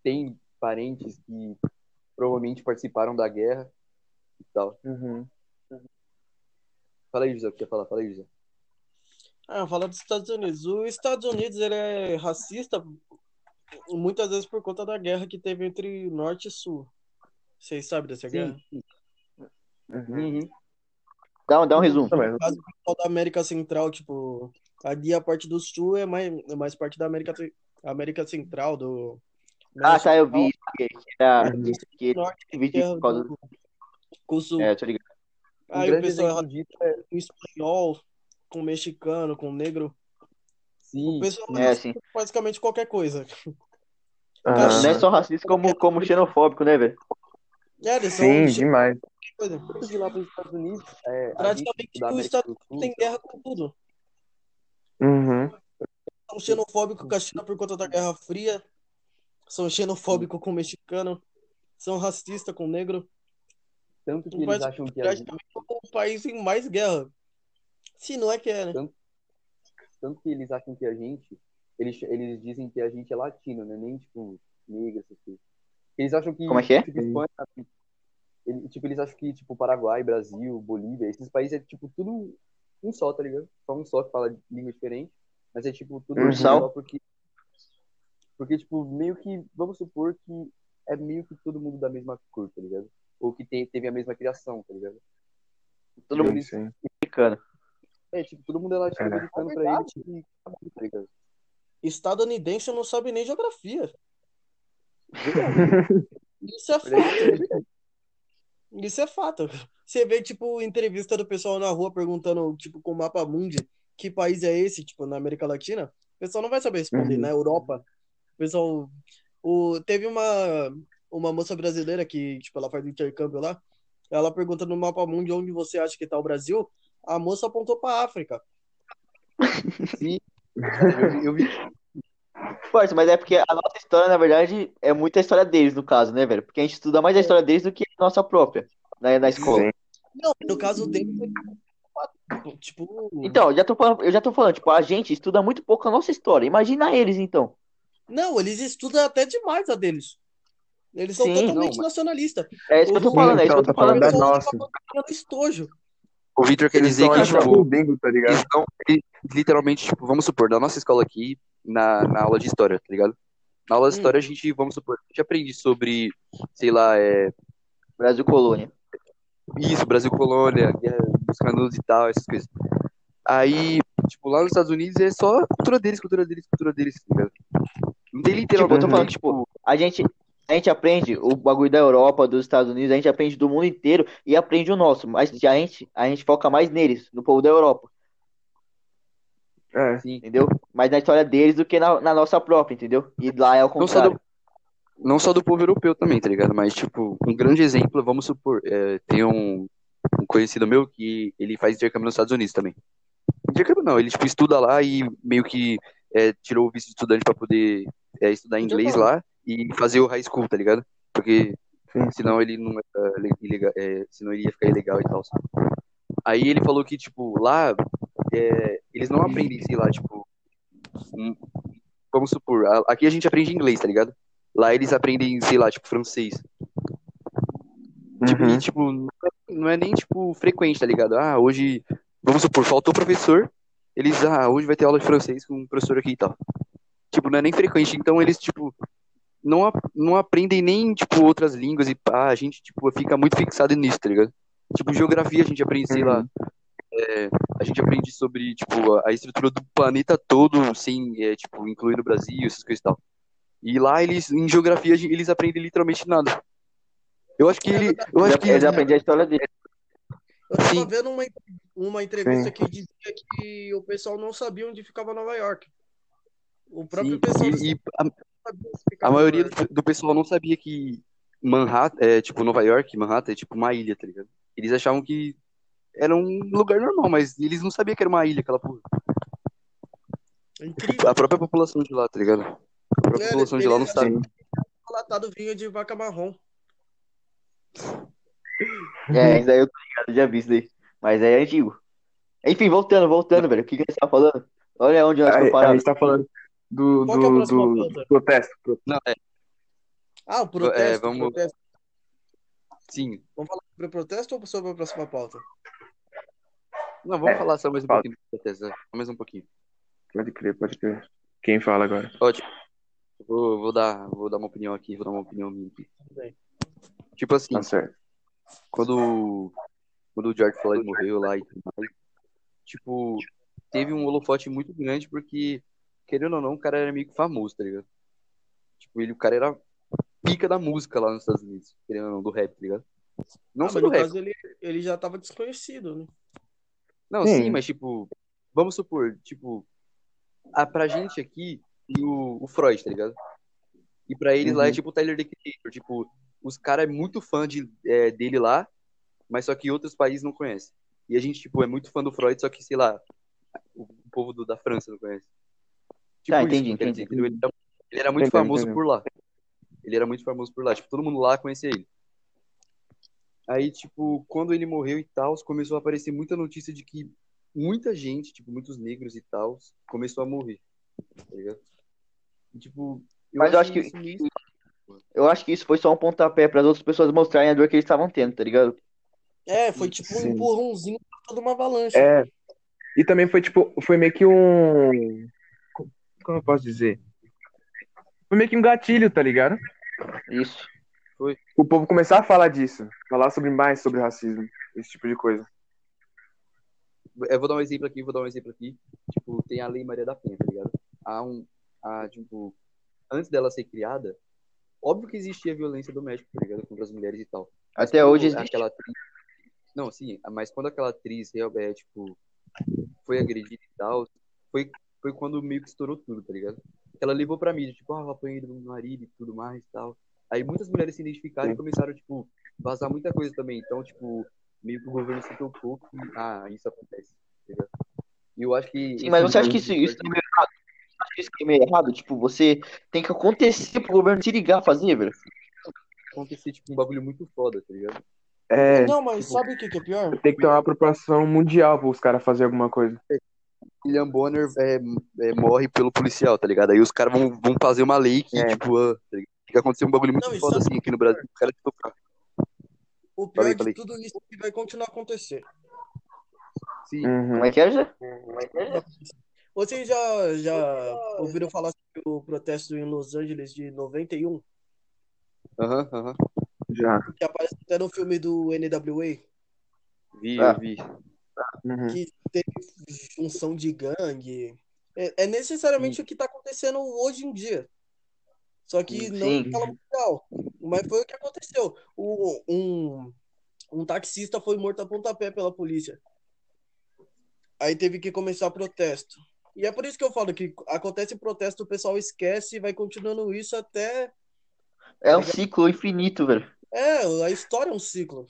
têm parentes que provavelmente participaram da guerra e tal. Uhum. Fala aí, José, o que quer falar? Fala aí, José. Ah, falar dos Estados Unidos. Os Estados Unidos ele é racista muitas vezes por conta da guerra que teve entre Norte e Sul. Vocês sabem dessa guerra? Sim. Uhum. Dá, um- dá um resumo. No caso, o pessoal da América Central, tipo, ali a parte do Sul é mais, é mais parte da América, América Central, do. Ah, tá, eu vi isso. Que, que era. Uhum. Que vídeo guerra por causa do, o Sul. É, tô ligado. Um Aí o pessoal é... com espanhol, com mexicano, com negro. Sim, O pessoal É, sim. basicamente qualquer coisa. Aham. Não é só racista como, como xenofóbico, né, velho? É, eles Sim, demais. coisa. De lá para os Estados Unidos, é, Praticamente da o América Estado do Sul, tem guerra com tudo. Uhum. São xenofóbicos com a China por conta da Guerra Fria. São xenofóbicos com o mexicano. São racistas com o negro. tanto que eles acham que a gente, praticamente o país em mais guerra. Se não é que é, né? tanto que eles acham que a gente, eles, eles dizem que a gente é latino, né? Nem tipo negro, essas coisas. Eles acham que Como é que é? tipo, Espanha, ele- tipo, eles acham que tipo Paraguai, Brasil, Bolívia, esses países é tipo tudo um só, tá ligado? Só um só que fala língua diferente, mas é tipo tudo um só porque porque tipo meio que vamos supor que é meio que todo mundo da mesma cor, tá ligado? Ou que te- teve a mesma criação, tá ligado? Todo mundo Sim, sim. mexicano. É, tipo, todo mundo é latino-americano pra ele, tipo, tá ligado? Estadunidense não sabe nem geografia. Isso é fato. Isso é fato. Você vê, tipo, entrevista do pessoal na rua perguntando, tipo, com o mapa mundi, que país é esse, tipo, na América Latina, o pessoal não vai saber responder. Uhum. Na Europa, o pessoal. O, teve uma, uma moça brasileira que, tipo, ela faz intercâmbio lá. Ela pergunta no mapa mundi onde você acha que tá o Brasil. A moça apontou pra África. Sim, eu, eu vi. Parça, mas é porque a nossa história, na verdade, é muito a história deles, no caso, né, velho? Porque a gente estuda mais a história deles do que a nossa própria, né, na escola. Sim. Não, no caso dele, tipo. Então, eu já tô falando, eu já tô falando, tipo, a gente estuda muito pouco a nossa história. Imagina eles, então. Não, eles estudam até demais a deles. Eles são Sim, totalmente não, mas- nacionalistas. É isso que eu tô Sim, falando, é isso que eu então, tô tá falando falando. da nossa. estojo. O Victor quer Eles dizer que, tipo, bingo, tá ligado? eles eles literalmente, tipo, vamos supor, na nossa escola aqui, na, na aula de história, tá ligado? Na aula de Hum. história, a gente, vamos supor, a gente aprende sobre, sei lá, é, Brasil colônia. isso, Brasil colônia, guerra dos canudos e tal, essas coisas. Aí, tipo, lá nos Estados Unidos é só cultura deles, cultura deles, cultura deles, tá ligado? Não tem Tipo, literalmente, eu tô falando, tipo, a gente, a gente aprende o bagulho da Europa, dos Estados Unidos, a gente aprende do mundo inteiro e aprende o nosso. Mas a gente, a gente foca mais neles, no povo da Europa, É. Sim. entendeu? Mais na história deles do que na, na nossa própria, entendeu? E lá é o Não só do- contrário. não só do povo europeu também, tá ligado? Mas, tipo, um grande exemplo, vamos supor, é, tem um, um conhecido meu que ele faz intercâmbio nos Estados Unidos também. Intercâmbio não, ele, tipo, estuda lá e meio que é, tirou o visto de estudante pra poder é, estudar inglês lá e fazer o high school, tá ligado? Porque Sim. senão ele não ilegal, é, senão ele ia ficar ilegal e tal. Aí ele falou que, tipo, lá é, eles não aprendem, sei lá, tipo, um- vamos supor, a- aqui a gente aprende inglês, tá ligado? Lá eles aprendem, sei lá, tipo, francês. Tipo, Uhum. e, tipo, não é- não é nem, tipo, frequente, tá ligado? Ah, hoje, vamos supor, faltou professor, eles, ah, hoje vai ter aula de francês com um professor aqui e tal. Tipo, não é nem frequente, então eles, tipo, não, não aprendem nem, tipo, outras línguas e pá, a gente, tipo, fica muito fixado nisso, tá ligado? Tipo, geografia a gente aprende, sei lá, é, a gente aprende sobre, tipo, a- estrutura do planeta todo, sem, é, tipo, incluir o Brasil, essas coisas e tal. E lá eles, em geografia, eles aprendem literalmente nada. Eu acho que ele, eu acho que Eles aprendem a história deles. Eu tava Sim. vendo uma, uma entrevista Sim. que dizia que o pessoal não sabia onde ficava Nova York. O próprio Sim, pessoal e, e a, a maioria do, do pessoal não sabia que Manhattan, é, tipo, Nova York, Manhattan é tipo uma ilha, tá ligado? Eles achavam que era um lugar normal, mas eles não sabiam que era uma ilha, aquela porra. É incrível. A própria população de lá, tá ligado? A própria É, população de lá não sabe. Latado vinho de vaca marrom. É, isso daí eu tô ligado, já vi isso daí. Mas é antigo. Enfim, voltando, voltando, velho. O que que você tá falando? Olha onde nós A, estamos a parados. gente tá falando do, Qual que é a do, próxima do pauta? protesto. pro- Não, é, Ah, o protesto. É, vamos- protesto. sim. Vamos falar sobre o protesto ou sobre a próxima pauta? Não, vamos É, falar só mais um fala. pouquinho do protesto, é, só mais um pouquinho. Pode crer, pode crer. Quem fala agora? Ótimo. Vou, vou dar, vou dar uma opinião aqui, vou dar uma opinião minha aqui. bem. Tipo assim, Tá certo. quando, quando o George Floyd morreu lá e tudo mais, tipo, teve um holofote muito grande porque, querendo ou não, o cara era meio que famoso, tá ligado? Tipo, ele, o cara era pica da música lá nos Estados Unidos, querendo ou não, do rap, tá ligado? Não Ah, só mas do no rap. caso ele, ele já tava desconhecido, né? Não, Sim. sim, mas tipo, vamos supor, tipo, a, pra gente aqui, o, o Freud, tá ligado? E pra eles lá é Uhum. tipo o Tyler, The Creator. Tipo, os caras é muito fã de, é, dele lá, mas só que outros países não conhecem. E a gente, tipo, é muito fã do Freud, só que, sei lá, o, o povo do- da França não conhece. Tipo Tá, isso entendi, eu dizer, entendi. entendeu? Ele era, ele era muito Entendeu, famoso entendeu. por lá. Ele era muito famoso por lá. Tipo, todo mundo lá conhecia ele. Aí, tipo, quando ele morreu e tal, começou a aparecer muita notícia de que muita gente, tipo, muitos negros e tal, começou a morrer. Tá ligado? E, tipo, Mas eu acho que- isso Eu acho que isso foi só um pontapé para as outras pessoas mostrarem a dor que eles estavam tendo, tá ligado? É, foi tipo um Sim. empurrãozinho pra toda uma avalanche. É. E também foi tipo, foi meio que um. Como eu posso dizer? Foi meio que um gatilho, tá ligado? Isso. O povo começar a falar disso. Falar sobre mais sobre racismo. Esse tipo de coisa. Eu vou dar um exemplo aqui, vou dar um exemplo aqui. Tipo, tem a Lei Maria da Penha, tá ligado? Há um. Há, tipo, antes dela ser criada, óbvio que existia violência doméstica, tá ligado? Contra as mulheres e tal. Mas Até hoje existe. Aquela atriz... Não, sim, mas quando aquela atriz é, tipo, foi agredida e tal, foi, foi quando meio que estourou tudo, tá ligado? Ela levou pra mídia, tipo, ah, eu apanhei do meu marido e tudo mais e tal. Aí muitas mulheres se identificaram e começaram, tipo, vazar muita coisa também. Então, tipo, meio que o governo se tocou que, ah, isso acontece, tá ligado? E eu acho que. Sim, mas esse você acha que tipo isso, isso é meio errado? Você acha que isso é meio errado? Tipo, você tem que acontecer pro governo se ligar a fazer, velho. acontecer, tipo, um bagulho muito foda, tá ligado? É. Não, mas sabe o que, que é pior? Tem que ter uma proporção mundial para os caras fazerem alguma coisa. William Bonner é, é, morre pelo policial, tá ligado? Aí os caras vão, vão fazer uma lei que, É. tipo, ah, tá que acontecer um bagulho muito Não, foda sabe assim aqui no Brasil. Caras, tipo, O pior Falei, de falei. tudo isso é que vai continuar a acontecer. sim, Uhum. Como é que é, Zé? Vocês já, já ouviram falar sobre o protesto em Los Angeles de 91? aham, aham. Já. Que aparece até no filme do NWA, Vi, Ah. vi. Uhum. que teve junção de gangue. É, é necessariamente o que está acontecendo hoje em dia. Só que não Sim. escala mundial. Mas foi o que aconteceu. O, um, um taxista foi morto a pontapé pela polícia. Aí teve que começar protesto. E é por isso que eu falo que acontece protesto, o pessoal esquece e vai continuando isso até. É um ciclo infinito, velho. É, a história é um ciclo.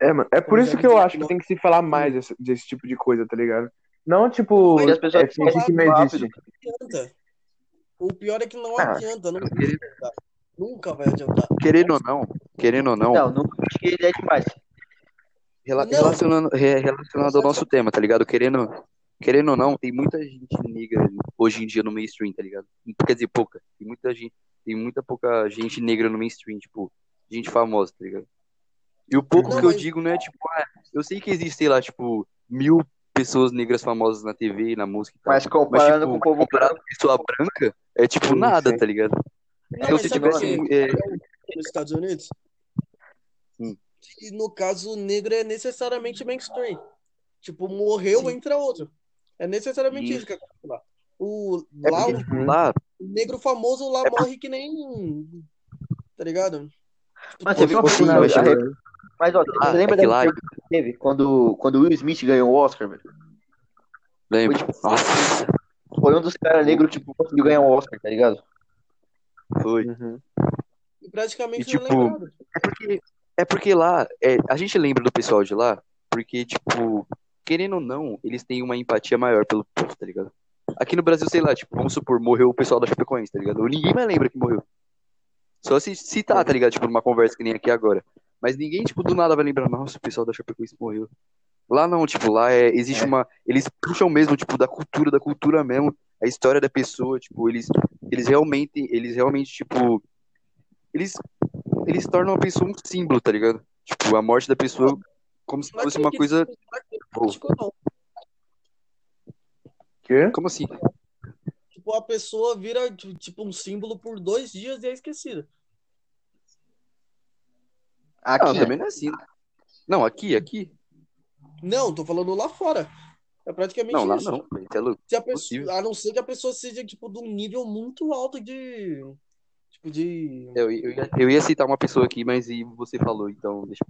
É, mano. É por isso já que eu acho que tem que se falar mais desse, desse tipo de coisa, tá ligado? Não, tipo, Mas as pessoas é fingir que não existe. Adianta. O pior é que não Ah, adianta, não vai adiantar. Nunca vai adiantar. Querendo ou não, querendo ou não, Não, não acho que ele é demais. rela- Não. relacionando, re- relacionado ao nosso tema, tá ligado? Querendo, querendo ou não, tem muita gente negra hoje em dia no mainstream, tá ligado? Quer dizer, pouca. Tem muita gente, tem muita pouca gente negra no mainstream, tipo, gente famosa, tá ligado? E o pouco Não, que eu mas- digo não é tipo, ah, eu sei que existe, sei lá, tipo, mil pessoas negras famosas na TV, na música e tal. Mas comparando tipo, com o povo comparado com pessoa branca, é tipo Sim, nada, sim. tá ligado? Não, Então, mas se tivesse. que é, nos Estados Unidos? Hum. Que no caso, o negro é necessariamente mainstream. Tipo, morreu, Sim. entra outro. É necessariamente isso, Isso. que acontece lá. O, é lá, porque, o lá, negro famoso lá morre que nem. Tá ligado? Mas Tipo, você viu uma. Mas, tipo, ó, Ah, você lembra é que da que teve quando, quando o Will Smith ganhou o Oscar, velho? lembra? Foi, tipo, Nossa, Foi um dos caras negros, tipo, conseguiu ganhar o Oscar, tá ligado? foi. Uhum. praticamente E, não é tipo, lembrado. É porque, é porque lá, é, a gente lembra do pessoal de lá, porque, tipo, querendo ou não, eles têm uma empatia maior pelo povo, tá ligado? Aqui no Brasil, sei lá, tipo, vamos supor, morreu o pessoal da Chapecoense, tá ligado? Ninguém mais lembra que morreu. Só se citar, tá ligado? Tipo, numa conversa que nem aqui agora. Mas ninguém, tipo, do nada vai lembrar, nossa, o pessoal da Chapecoense morreu. Lá não, tipo, lá é, existe É. uma. Eles puxam mesmo, tipo, da cultura, da cultura mesmo, a história da pessoa, tipo, eles, eles realmente, eles realmente, tipo. Eles, eles tornam a pessoa um símbolo, tá ligado? Tipo, a morte da pessoa como se fosse que- uma coisa. não. Quê? Como assim? Tipo, a pessoa vira tipo um símbolo por dois dias e é esquecida. Aqui, Não, também não é assim. né? Não, aqui, aqui. Não, tô falando lá fora. É praticamente Não, lá isso. não. Isso é louco. Se a pessoa, Possível. a não ser que a pessoa seja tipo de um nível muito alto de tipo de Eu, eu, ia, eu ia citar uma pessoa aqui, mas e você falou, então deixa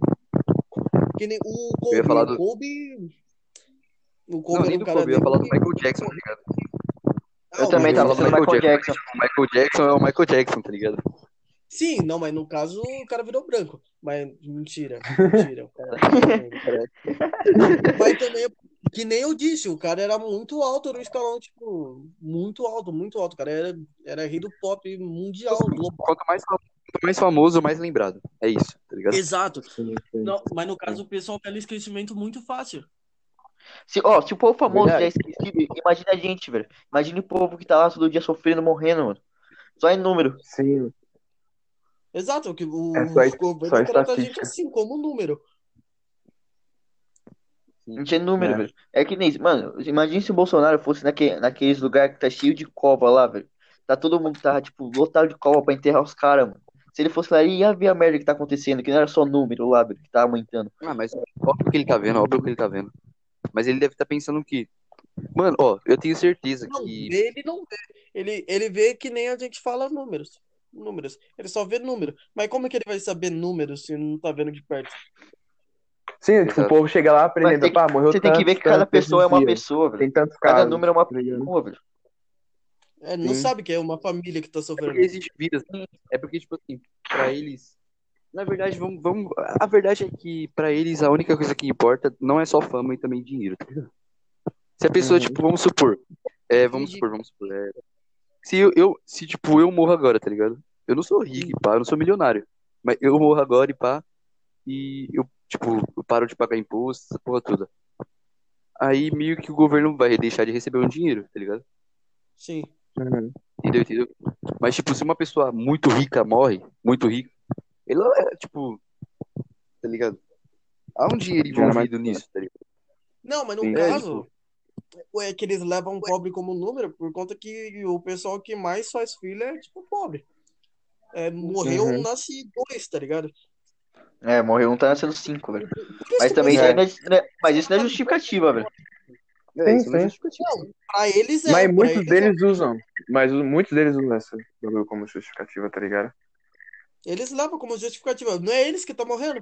que nem o Eu ia Kobe, falar o do- Kobe o Não, Kobe nem era do cara Kobe, eu ia falar do Michael Jackson, tá ligado? Ah, eu o também tava ia pensando falar no do Michael Jackson. O Michael Jackson é o Michael Jackson, tá ligado? Sim, não, mas no caso o cara virou branco. Mas mentira, mentira. O cara... mas também, que nem eu disse, o cara era muito alto no escalão, tipo, muito alto, muito alto. O cara era, era rei do pop mundial, global. Quanto mais, quanto mais famoso, mais lembrado. É isso, tá ligado? Exato. Não, mas no caso o pessoal pega esquecimento muito fácil. Se, ó, se o povo famoso já é Verdade. esquecido, imagina a gente, velho. Imagina o povo que tá lá todo dia sofrendo, morrendo, mano. Só em número. Sim. Exato, que o, É só o governo só trata a gente assim, como número. A gente é número, É. velho. É que nem, mano, imagina se o Bolsonaro fosse naque, naqueles lugares que tá cheio de cova lá, velho. Tá todo mundo tá, tipo, lotado de cova pra enterrar os caras, mano. Se ele fosse lá, ele ia ver a merda que tá acontecendo, que não era só número lá, velho, que tá aumentando. Ah, mas óbvio que ele tá vendo, óbvio que ele tá vendo. Mas ele deve estar pensando que. Mano, ó, eu tenho certeza Não, que. ele não vê. Ele, ele vê que nem a gente fala números. Números. Ele só vê número. Mas como é que ele vai saber números se não tá vendo de perto? Sim, tipo, o povo chega lá aprendendo, que- pá, morreu Você tem que tanto, ver que cada tanto pessoa é uma dia. pessoa, velho. Tem tantos Cada casos. número é uma tá pessoa, velho. É, não Sim. sabe que é uma família que tá É porque sofrendo. existe vidas. É porque, tipo assim, pra eles. Na verdade, vamos, vamos. A verdade é que pra eles a única coisa que importa não é só fama e também dinheiro, tá ligado? Se a pessoa, Uhum. tipo, vamos supor. É, vamos supor, vamos supor. é, se eu, eu, se, tipo, eu morro agora, tá ligado? Eu não sou rico e pá, eu não sou milionário. Mas eu morro agora e pá. E eu, tipo, eu paro de pagar imposto, essa porra toda. Aí meio que o governo vai deixar de receber um dinheiro, tá ligado? Sim. Uhum. Entendeu? Entendeu? Mas, tipo, se uma pessoa muito rica morre, muito rica, ele é, tipo, tá ligado? Há um dinheiro envolvido nisso, tá ligado? Não, mas no Sim. caso, é que eles levam o pobre como número por conta que o pessoal que mais faz filho é, tipo, pobre. É, morreu, Uhum. nasce dois, tá ligado? É, morreu um, tá nascendo cinco, velho. Mas também é, é- mas isso não é justificativa, velho. É, Sim, isso não é sim. justificativa. Não, pra eles é. Mas pra muitos eles deles usam. Mas muitos deles usam essa como justificativa, tá ligado? é- eles levam como justificativa. Não é eles que estão morrendo.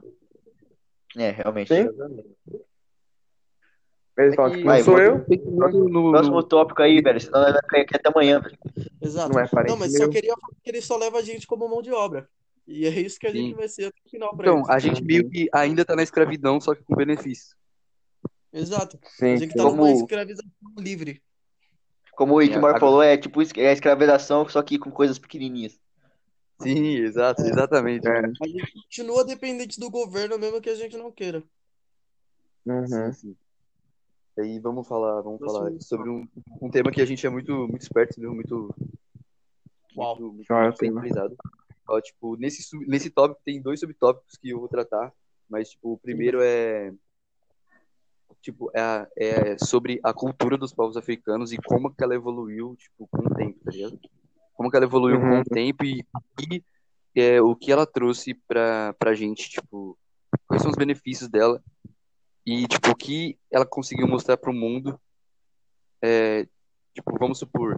É, realmente. Sim. Eles É falam, tipo, Vai, sou eu, No, no- Próximo tópico aí, velho. Senão vamos ficar aqui até amanhã, velho. Exato. não é Não, mas só queria falar que ele só leva a gente como mão de obra. E é isso que a gente Sim. vai ser até o final pra Então, eles. a gente meio que ainda tá na escravidão, só que com benefício. Exato. A Sim, gente sim. tá Como- numa escravização livre. Como o Rick É, falou, é tipo é a escravização, só que com coisas pequenininhas. Sim, exato, exatamente. É. A gente continua dependente do governo, mesmo que a gente não queira. Uhum. Sim, sim. Aí vamos falar, vamos falar sobre um, um tema que a gente é muito, muito esperto, entendeu? Muito, Uau. muito, muito, é centralizado. Ó, tipo, nesse, nesse tópico tem dois subtópicos que eu vou tratar, mas tipo, o primeiro é tipo, é, é sobre a cultura dos povos africanos e como que ela evoluiu, tipo, com o tempo, tá ligado? Como que ela evoluiu com Uhum. o tempo e, e é, o que ela trouxe pra, pra gente, tipo, quais são os benefícios dela e, tipo, o que ela conseguiu mostrar pro mundo. É, tipo, vamos supor,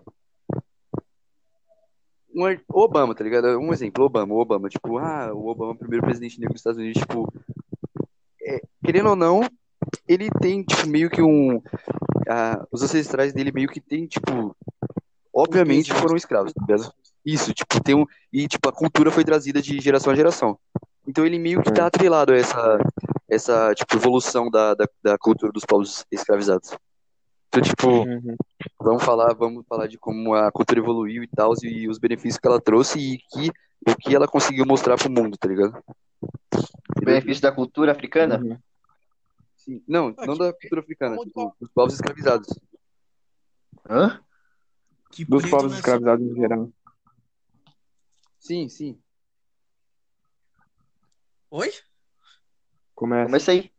um, o Obama, tá ligado? Um exemplo, o Obama, o Obama, tipo, ah, o Obama, é o primeiro presidente negro dos Estados Unidos, tipo, é, querendo ou não, ele tem, tipo, meio que um, ah, os ancestrais dele meio que tem, tipo, obviamente foram escravos, tá ligado? Isso, tipo, tem um, e, tipo, a cultura foi trazida de geração a geração. Então ele meio que tá atrelado a essa, essa, tipo, evolução da, da, da cultura dos povos escravizados. Então, tipo, Uhum. Vamos falar, vamos falar de como a cultura evoluiu e tal, e os benefícios que ela trouxe e que, o que ela conseguiu mostrar pro mundo, tá ligado? O benefício da cultura africana? Uhum. Sim. Não, Ah, não da cultura africana, tipo, dos povos escravizados. Hã? Que Dos povos é só- escravizados em geral. Sim, sim. Oi? Começa. Começa aí.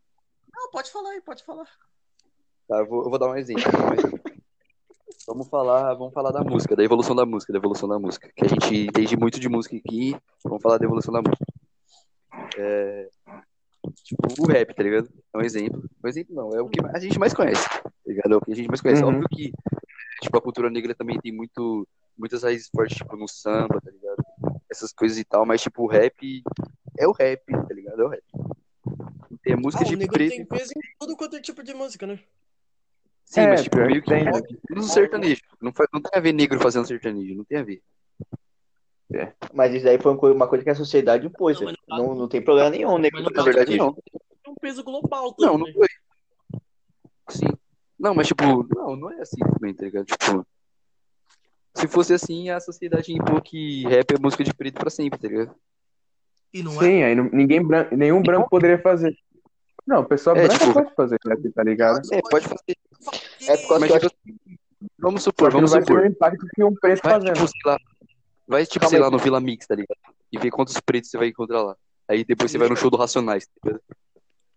Não, pode falar aí, pode falar. Tá, eu vou, eu vou dar um exemplo. exemplo. Vamos falar, vamos falar da música, da evolução da música, da evolução da música. Que a gente entende muito de música aqui. Vamos falar da evolução da música. É, tipo, o rap, tá ligado? É um exemplo. Um exemplo não, é o que a gente mais conhece, tá ligado? É o que a gente mais conhece. Uhum. Óbvio que, tipo, a cultura negra também tem muito, muitas raízes fortes, tipo, no samba, tá ligado? Essas coisas e tal, mas, tipo, o rap é o rap, tá ligado? É o rap. Tem música Ah, de o negro preto. tem peso em tudo quanto é tipo de música, né? Sim, É, mas, tipo, pior meio que tem, né? no sertanejo. Não, faz, não tem a ver negro fazendo sertanejo, não tem a ver. Mas isso aí foi uma coisa- que a sociedade impôs, Não, mas no Não, não tem problema nenhum, né? Mas no Na verdade, não. Tem um peso global Não, também. não foi. Sim. Não, mas tipo, não, não é assim também, tá ligado? Tipo, se fosse assim, a sociedade impor que rap é música de preto pra sempre, tá ligado? E não é? Sim, aí não- ninguém bran- nenhum branco poderia fazer. Não, pessoa É, branca tipo- pode fazer rap, tá ligado? É, pode fazer. É por causa Mas que eu tipo, acho vamos supor, que não vamos vai ter supor. o impacto que um preto Vai, fazendo. tipo, sei lá. Vai, tipo, Calma sei aí. lá, no Vila Mix, tá ligado? E ver quantos pretos você vai encontrar lá. Aí depois você vai no show do Racionais, tá ligado?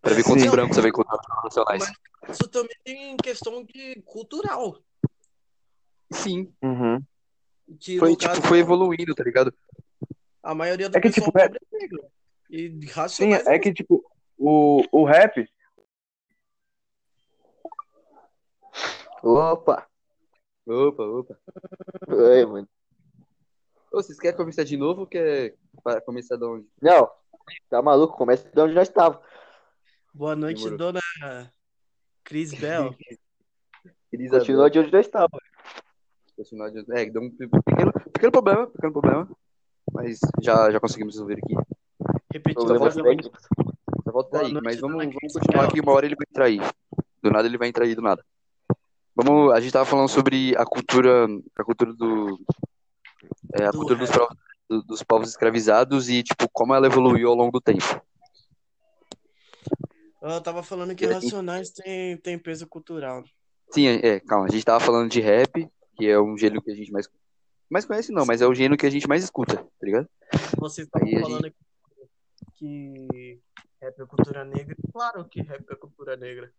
Pra ver quantos Sim. brancos você vai encontrar no Racionais. Isso também tem questão de cultural. Sim, Uhum. Que, foi, tipo, caso, foi evoluindo, tá ligado? A maioria do É que, pessoal tipo, é- é negro. E Sim, racionais é que, tipo, o, o rap, Opa! Opa, opa. Oi, mano. Ô, vocês querem começar de novo ou quer começar de onde? Não, tá maluco? Começa de onde nós estava. Boa noite, Demorou. dona Cris Bell. Isabel. Continua de onde nós estávamos. De- É, deu um pequeno, pequeno problema, pequeno problema. Mas já, já conseguimos resolver aqui. Repetiu a Volta daí, mas vamos, vamos continuar aqui, uma hora ele vai entrar aí. Do nada ele vai entrar aí, do nada. Vamos, a gente tava falando sobre a cultura, a cultura do, é, a Do cultura dos, do- dos povos escravizados e, tipo, como ela evoluiu ao longo do tempo. Eu tava falando que Racionais tem, tem peso cultural. Sim, é, calma, a gente tava falando de rap, que é um gênero que a gente mais, mais conhece não, mas é o gênero que a gente mais escuta, tá ligado? Vocês estavam falando aqui que rap é cultura negra. Claro que rap é cultura negra.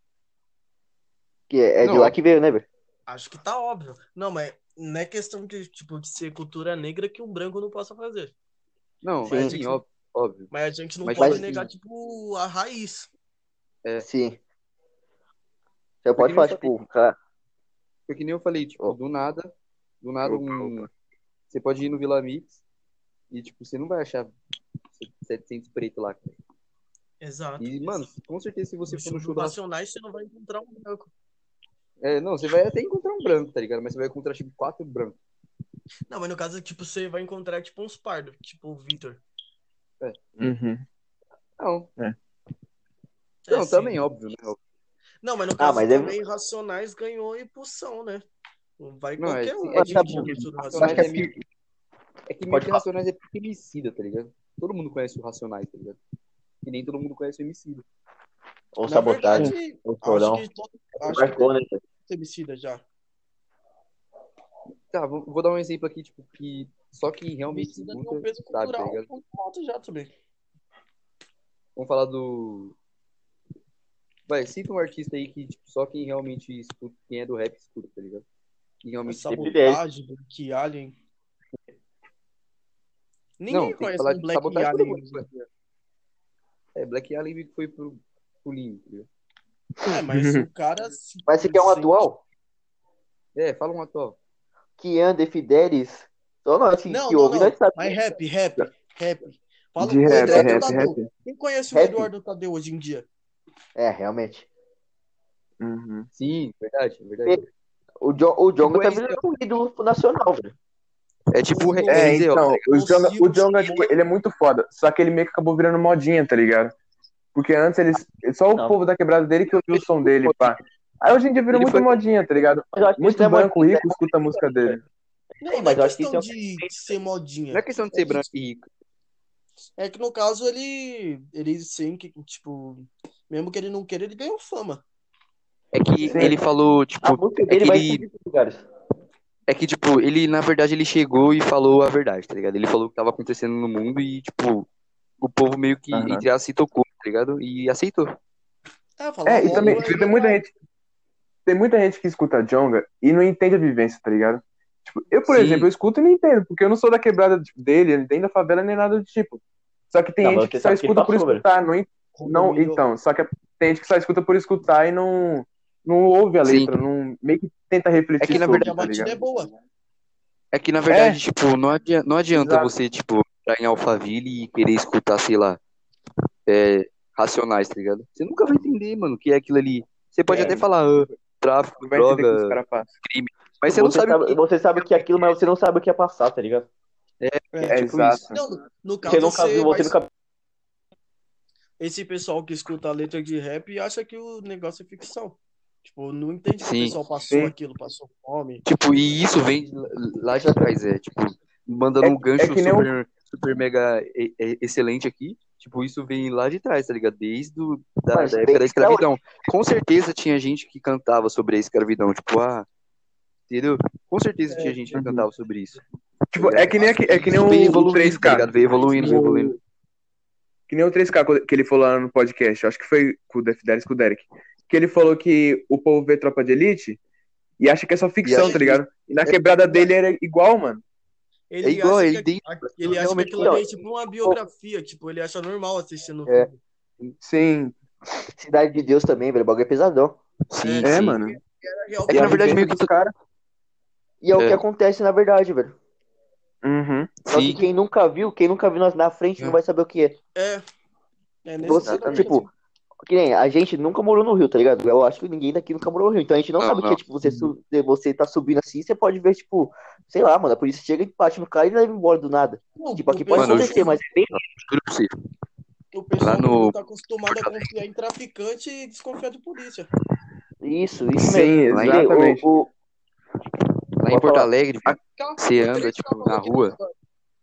Que é, é de lá que veio, né, velho? Acho que tá óbvio. Não, mas não é questão de, tipo, de ser cultura negra que um branco não possa fazer. Não, Sim. sim, óbvio, óbvio. Mas a gente não Mas pode negar, tipo, a raiz. É. Sim. Você pode falar, tipo, cara, Foi que nem eu falei, tipo, Opa. do nada, do nada Opa, um... Você pode ir no Vila Mix e, tipo, você não vai achar 700 preto lá. cara. Exato. E, mano, com certeza se você No for no show do. Racionais, você não vai encontrar um branco. É, não, você vai até encontrar um branco, tá ligado? Mas você vai encontrar, tipo, quatro brancos. Não, mas no caso, tipo, você vai encontrar, tipo, uns pardos. Tipo o Vitor. Uhum. Não, É, não, sim. também, óbvio, né? Não, mas no Ah, caso mas é- também, Racionais ganhou impulsão, né? Vai Não, é- qualquer um. é É tipo- do Racionais é é meio... É que meio que. Racionais é porque Emicida, tá ligado? Todo mundo conhece o Racionais, tá ligado? E nem todo mundo conhece o Emicida. ou Na sabotagem, verdade, ou acho chorão. que todo acho que Marcou, né? velho? femicida já. Tá, vou, vou dar um exemplo aqui, tipo, que só quem realmente Femicida tem um peso sabe, tá cultural muito alto já também. Vamos falar do. Vai, cita um artista aí que tipo, só quem realmente escuta, quem é do rap escuta, tá ligado? Quem realmente sabotagem, Black Alien. Ninguém Não, que conhece um de Black Alien. É, Black Alien foi pro ligado? É, mas o cara. se- Mas você quer um sente- atual? É, fala um atual. Que anda Fidelis. Só nós que, Não, que não, ouve, não. nós sabemos. Mas rap, rap, rap. Fala De o rap, Eduardo rap, Tadeu. rap. Quem conhece Rap. o Eduardo Tadeu hoje em dia? É, realmente. Uhum. Sim, verdade, verdade. O, jo o Jonga tá virando um ídolo nacional, velho. É tipo o É, É, então, o Jonga, o Jonga, tipo, ele é muito foda. Só que ele meio que acabou virando modinha, tá ligado? Porque antes eles. Só o Não. povo da quebrada dele que ouvia o som dele, pá. Aí hoje em dia virou Ele muito foi- modinha, tá ligado? Muito é branco modinha, rico escuta a música dele. Não, mas é eu acho que questão isso é de ser modinha. Não é questão de ser branco e rico. É que no caso ele. Ele sim, que, tipo. Mesmo que ele não queira, ele ganhou fama. É que Sim. ele falou, tipo, A música é dele que vai ele, em lugares. É que, tipo, ele, na verdade, ele chegou e falou a verdade, tá ligado? Ele falou o que tava acontecendo no mundo e, tipo, o povo meio que, Aham. entre aspas, se tocou, tá ligado? E aceitou. É, falar É, e também é tem muita verdade. gente. Tem muita gente que escuta Jonga e não entende a vivência, tá ligado? Tipo, eu, por Sim. exemplo, eu escuto e não entendo, porque eu não sou da quebrada tipo, dele, nem da favela, nem nada do tipo. Só que tem Tá, gente que só escuta por passou, velho. escutar, não, não, então, só que tem gente que só escuta por escutar e não, não ouve a Sim. letra, não, meio que tenta refletir É que, na sobre, a tá batida é boa. É que, na verdade, tipo, não adianta, não adianta Exato. você, tipo, entrar em Alphaville e querer escutar, sei lá, é, Racionais, tá ligado? Você nunca vai entender, mano, o que é aquilo ali. Você pode É. até falar ah, tráfico, Não vai entender o que os droga, passam. mas você não você sabe o sabe, que você sabe que é aquilo, mas você não sabe o que é passar, tá ligado? É, tipo exato. isso. Não, no- no Você caso, nunca você você vai- nunca esse pessoal que escuta a letra de rap acha que o negócio é ficção. Tipo, não entende que Sim, o pessoal passou sim. aquilo, passou fome. Tipo, e isso vem lá de trás, é, tipo, mandando É- um gancho é que super, super mega e- e- excelente aqui. Tipo, isso vem lá de trás, tá ligado? Desde o, da, Mas da época da que tá escravidão. Com certeza tinha gente que cantava sobre a escravidão, tipo, ah, entendeu? Com certeza tinha gente que cantava sobre isso. Tipo, é que nem, aqui- é que nem o, veio o evoluindo, 3K. tá? Veio evoluindo, veio evoluindo. Que nem o 3K que ele falou lá no podcast, acho que foi com o Def Delis, com o Derek. Que ele falou que o povo vê Tropa de Elite e acha que é só ficção, tá ligado? E na quebrada dele era igual, mano. Ele É igual, acha ele que, tem- ele acha que aquilo ali é tipo uma biografia, tipo, ele acha normal assistindo. É. Sim, Cidade de Deus também, velho. O bagulho é pesadão. Sim, é, sim. mano. Era É que na verdade meio que dos cara. E é o É. que acontece na verdade, velho. Uhum. Só que quem nunca viu, quem nunca viu na, frente É. não vai saber o que é. É. É nesse Você, tipo. Que nem a gente nunca morou no Rio, tá ligado? Eu acho que ninguém daqui nunca morou no Rio. Então a gente não, Não, sabe o que é, tipo, você, você tá subindo assim, você pode ver, tipo, sei lá, mano, a polícia chega e bate no cara e leva embora do nada. Não, Tipo, aqui pode Mano, eu- acontecer, mas é bem. O pessoal Lá no- tá acostumado a confiar em traficante e desconfiar de polícia. Isso, isso Sim, mesmo. Lá em- exatamente. O, o- Lá em Porto. Alegre, Você anda, tipo, na rua?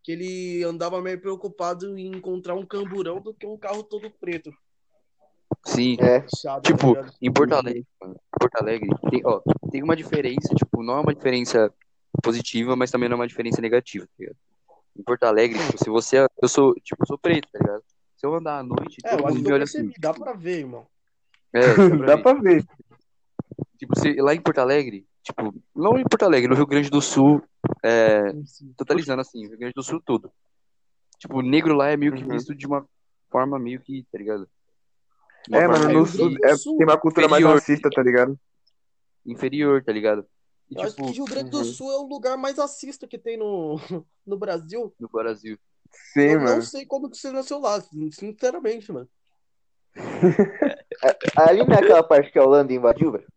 Que ele andava meio preocupado em encontrar um camburão do que um carro todo preto. Sim. é, Chato, Tipo, tá ligado? em Porto Alegre, mano, Porto Alegre, tem, ó, tem uma diferença, tipo, não é uma diferença positiva, mas também não é uma diferença negativa, tá ligado? Em Porto Alegre, tipo, se você, eu sou, tipo, eu sou preto, tá ligado? Se eu andar à noite, É, todo mundo me olha assim. dá pra ver, irmão. É, Dá pra ver. Tipo, se, lá em Porto Alegre, tipo, não em Porto Alegre, no Rio Grande do Sul, é, totalizando assim, Rio Grande do Sul tudo. Tipo, o negro lá é meio que Uhum. visto de uma forma meio que, tá ligado? É, mano, no meio sul é, tem uma cultura mais inferior. racista, tá ligado? inferior, tá ligado? E, Eu acho tipo, que Rio Grande do uhum. Sul é o lugar mais racista que tem no, no Brasil. no Brasil. Sim, eu mano. não sei como que você nasceu lá, sinceramente, mano. ali não é aquela parte que a Holanda invadiu, velho?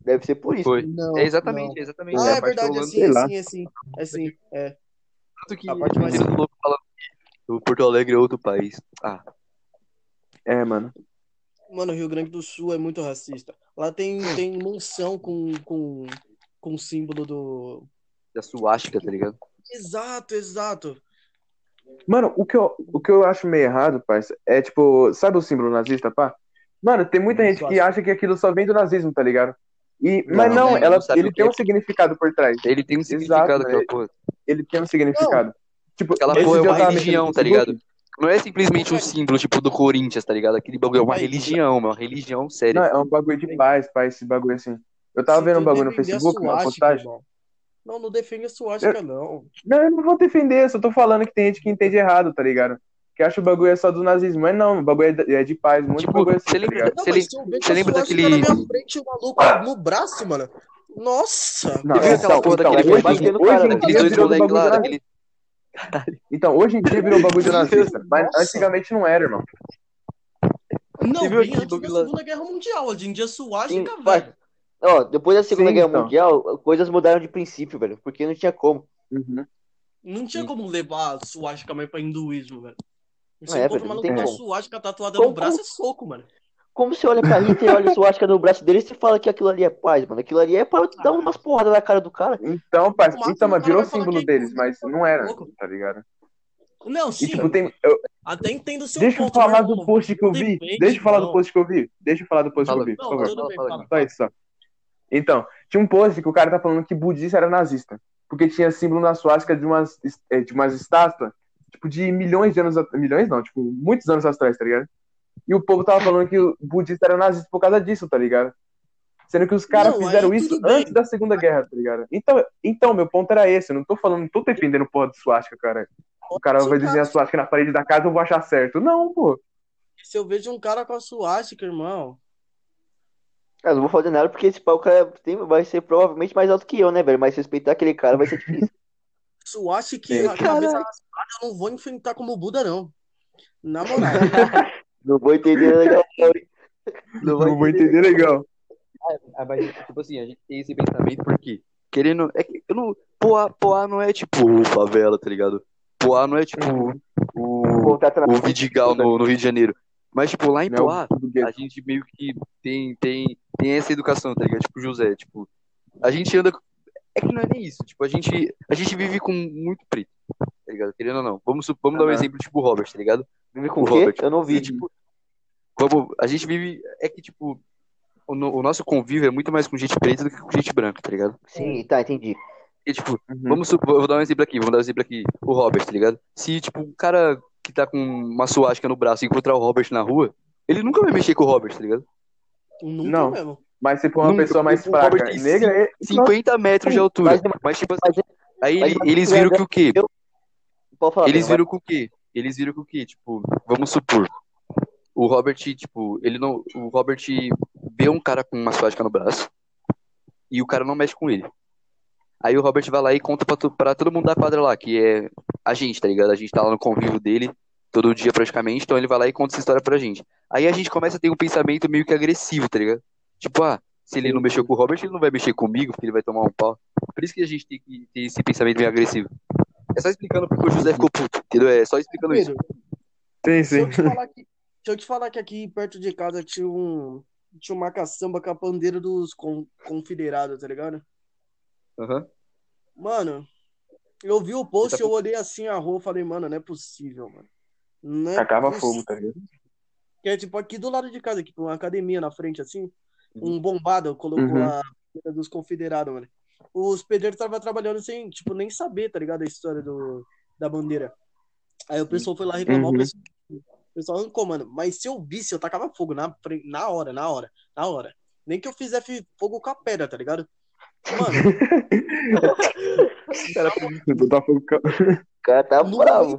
Deve ser por isso. Foi. Não, É exatamente, não. é exatamente. Ah, é da verdade, assim, assim, assim. É assim, é. Tanto que a parte mais- falando que o Porto Alegre é outro país. Ah, É, mano. Mano, o Rio Grande do Sul é muito racista. Lá tem, tem mansão com, com, com símbolo do. da suástica, tá ligado? Exato, exato. Mano, o que, eu, o que eu acho meio errado, parça, é tipo, sabe o símbolo nazista, pá? Mano, tem muita gente que acha que aquilo só vem do nazismo, tá ligado? E, mas Não, não, ela, Não ele tem é. um significado por trás. Ele tem um significado, Exato, aquela porra. Ele tem um significado. Tipo, Aquela porra é uma religião, tá ligado? Não é simplesmente um símbolo, tipo, do Corinthians, tá ligado? Aquele bagulho é uma religião, é uma religião séria. Não, é um bagulho de paz, paz, esse bagulho assim. Eu tava Se vendo um bagulho no Facebook, uma postagem. Não, não defende a suástica, não. Não, eu não vou defender, só tô falando que tem gente que entende errado, tá ligado? Que acha o bagulho é só do nazismo. Mas não, o bagulho é de- é de paz, um monte de Tipo, bagulho assim, você tá lembra-? Não, Você eu você lembra daquele- na minha frente, o maluco no braço, mano. Nossa! Não, Você viu aquela então, porra então, daquele hoje, bagulho hoje, do cara, dois moleques lá, do Então, hoje em dia virou um bagulho do nazista, mas Nossa. antigamente não era, irmão. Não, viu bem antes da? Segunda Guerra Mundial. Hoje em dia, vai. velho. Ó, depois da Segunda Sim, Guerra então. Mundial, coisas mudaram de princípio, velho. Porque não tinha como. Uhum. Não tinha Sim. como levar a suástica mais pra hinduísmo, velho. Você É, encontra velho, o não maluco com a suástica tatuada Como- no braço, é soco, mano. Como você olha pra Hitler e olha a suástica no braço dele e você fala que aquilo ali é paz, mano. Aquilo ali é pra dar umas porradas na cara do cara. Então, parceiro, então, o mas virou falar símbolo que é deles, mas não era, tá ligado? Não, E sim. tipo, tem. eu- Até entendo o seu deixa eu ponto, falar mas, do irmão, post que eu vi. depende, Deixa eu falar não. do post que eu vi. Deixa eu falar do post Fala. que eu vi, por Não, favor. tudo bem, fala, fala. Só isso, só. Então, tinha um post que o cara tá falando que budista era nazista. Porque tinha símbolo na suástica de umas, eh, de umas estátuas, tipo, de milhões de anos. Milhões não, tipo, muitos anos atrás, tá ligado? E o povo tava falando que o budista era nazista por causa disso, tá ligado? Sendo que os caras fizeram tudo isso bem. antes da Segunda Guerra, tá ligado? Então, então, meu ponto era esse. Eu não tô falando, não tô defendendo porra de suástica, cara. O cara vai desenhar cara- suástica na parede da casa, eu vou achar certo. Não, pô. Se eu vejo um cara com a suástica, irmão. Eu não vou fazer nada porque esse pau cara tem, vai ser provavelmente mais alto que eu, né, velho? Mas respeitar aquele cara vai ser difícil. Suástica É, a cabeça raspada, eu não vou enfrentar como Buda, não. Na moral. não vou entender legal, não, hein? Não vou entender legal. Ah, mas, tipo assim, a gente tem esse pensamento porque, querendo, é que eu não, Poá, Poá não é tipo favela, tá ligado? Poá não é tipo o, Voltar na o Vidigal no, no Rio de Janeiro. Mas, tipo, lá em Não, Poá, do gueto. a gente meio que tem, tem, tem essa educação, tá ligado? Tipo, José, tipo, a gente anda. É que não é nem isso. Tipo, a gente, a gente vive com muito preto, tá ligado? Querendo ou não. Vamos, vamos dar um exemplo, tipo, o Robert, tá ligado? Vive com O? Robert. Eu não E, vi. tipo, vamos, a gente vive. É que, tipo, o, no- o nosso convívio é muito mais com gente preta do que com gente branca, tá ligado? Sim, tá, entendi. E, tipo, Uhum. vamos vou vou dar um exemplo aqui, vamos dar um exemplo aqui. O Robert, tá ligado? Se, tipo, um cara que tá com uma suástica no braço encontrar o Robert na rua, ele nunca vai mexer com o Robert, tá ligado? Nunca Não. mesmo. Mas se for uma Nunca, pessoa mais fraca negra, é- 50 metros de altura. Mas- Mas, tipo assim, aí mas eles viram é que o quê? pode falar. Eles viram que o quê? Eles viram que o quê? Tipo, vamos supor, o Robert, tipo, ele não. O Robert vê um cara com uma suástica no braço e o cara não mexe com ele. Aí o Robert vai lá e conta pra, to- pra todo mundo da quadra lá, que é a gente, tá ligado? A gente tá lá no convívio dele todo dia praticamente, então ele vai lá e conta essa história pra gente. Aí a gente começa a ter um pensamento meio que agressivo, tá ligado? Tipo, ah, se ele não mexeu com o Robert, ele não vai mexer comigo, porque ele vai tomar um pau. Por isso que a gente tem que ter esse pensamento meio agressivo. É só explicando porque o José ficou puto, entendeu? É só explicando isso. Pedro, Sim, se eu sim. te falar que, se eu te falar que aqui perto de casa tinha um tinha uma caçamba com a bandeira dos con- confederados, tá ligado? Aham. Mano, eu vi o post, tá eu olhei assim a rua, falei, mano, não é possível, mano. Não é Tacava possível. fogo, tá ligado? Que é tipo aqui do lado de casa, aqui, com uma academia na frente, assim, um bombado colocou Uhum. a bandeira dos confederados, mano. Os pedreiros estavam trabalhando sem, tipo, nem saber, tá ligado? A história do, da bandeira. Aí o pessoal foi lá reclamar, Uhum. o pessoal, o pessoal arrancou, mano. Mas se eu visse, eu tacava fogo na, na hora, na hora, na hora. Nem que eu fizesse fogo com a pedra, tá ligado? Mano, Botar fogo com- O cara tá bravo.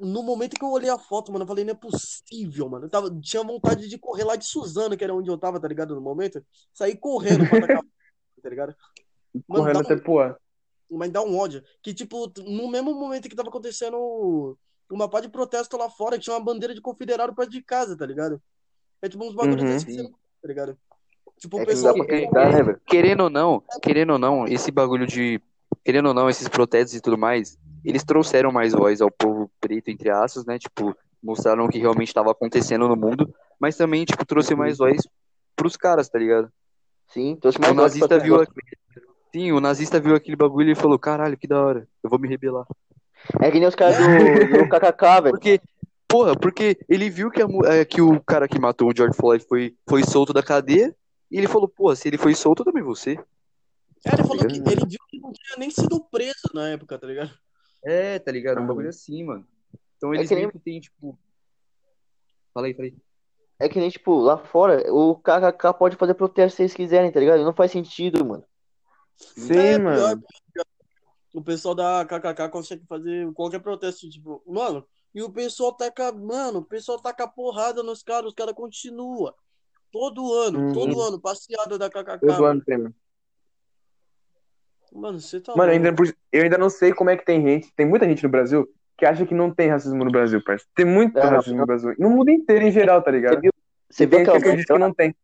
No momento que eu olhei a foto, mano, eu falei, não é possível, mano. Eu tava, tinha vontade de correr lá de Suzano, que era onde eu tava, tá ligado? No momento. Sair correndo pra tacar fogo, tá ligado? Mano, correndo até um, pô. mas dá um ódio. Que, tipo, no mesmo momento que tava acontecendo uma pá de protesto lá fora, que tinha uma bandeira de confederado perto de casa, tá ligado? É tipo uns bagulhos Uhum. que não tá ligado? Tipo, o É que pessoal. acreditar, né, velho? Querendo ou não, querendo ou não, esse bagulho de. Querendo ou não, esses protestos e tudo mais, eles trouxeram mais voz ao povo preto, entre aspas, né? Tipo, mostraram o que realmente estava acontecendo no mundo, mas também, tipo, trouxe mais voz pros caras, tá ligado? Sim, trouxe O mais voz nazista pra viu aquele... Sim, o nazista viu aquele bagulho e falou, caralho, que da hora, eu vou me rebelar. É que nem os caras do, do KKK, velho. Porque, porra, porque ele viu que, a é, que o cara que matou o George Floyd foi, foi solto da cadeia, e ele falou, porra, se ele foi solto, eu também vou ser. É, ele falou que ele viu que não tinha nem sido preso na época, tá ligado? É, tá ligado? Um bagulho assim, mano. Então É eles que nem- que tem, tipo. Fala aí, fala aí. É que nem, tipo, lá fora, o KKK pode fazer protesto se eles quiserem, tá ligado? Não faz sentido, mano. Sim, É, mano. O pessoal da KKK consegue fazer qualquer protesto, tipo, mano, e o pessoal taca, mano, o pessoal taca porrada nos caras, os caras continuam. Todo ano, Uhum. todo ano, passeada da KKK. Todo ano tem, mano. Mano, você tá Mano, ainda, eu ainda não sei como é que tem gente, tem muita gente no Brasil que acha que não tem racismo no Brasil, parceiro. Tem muito É, racismo no Brasil. No mundo inteiro, em geral, tá Você ligado? viu, você viu gente que aquela acredita que mulher, não tem.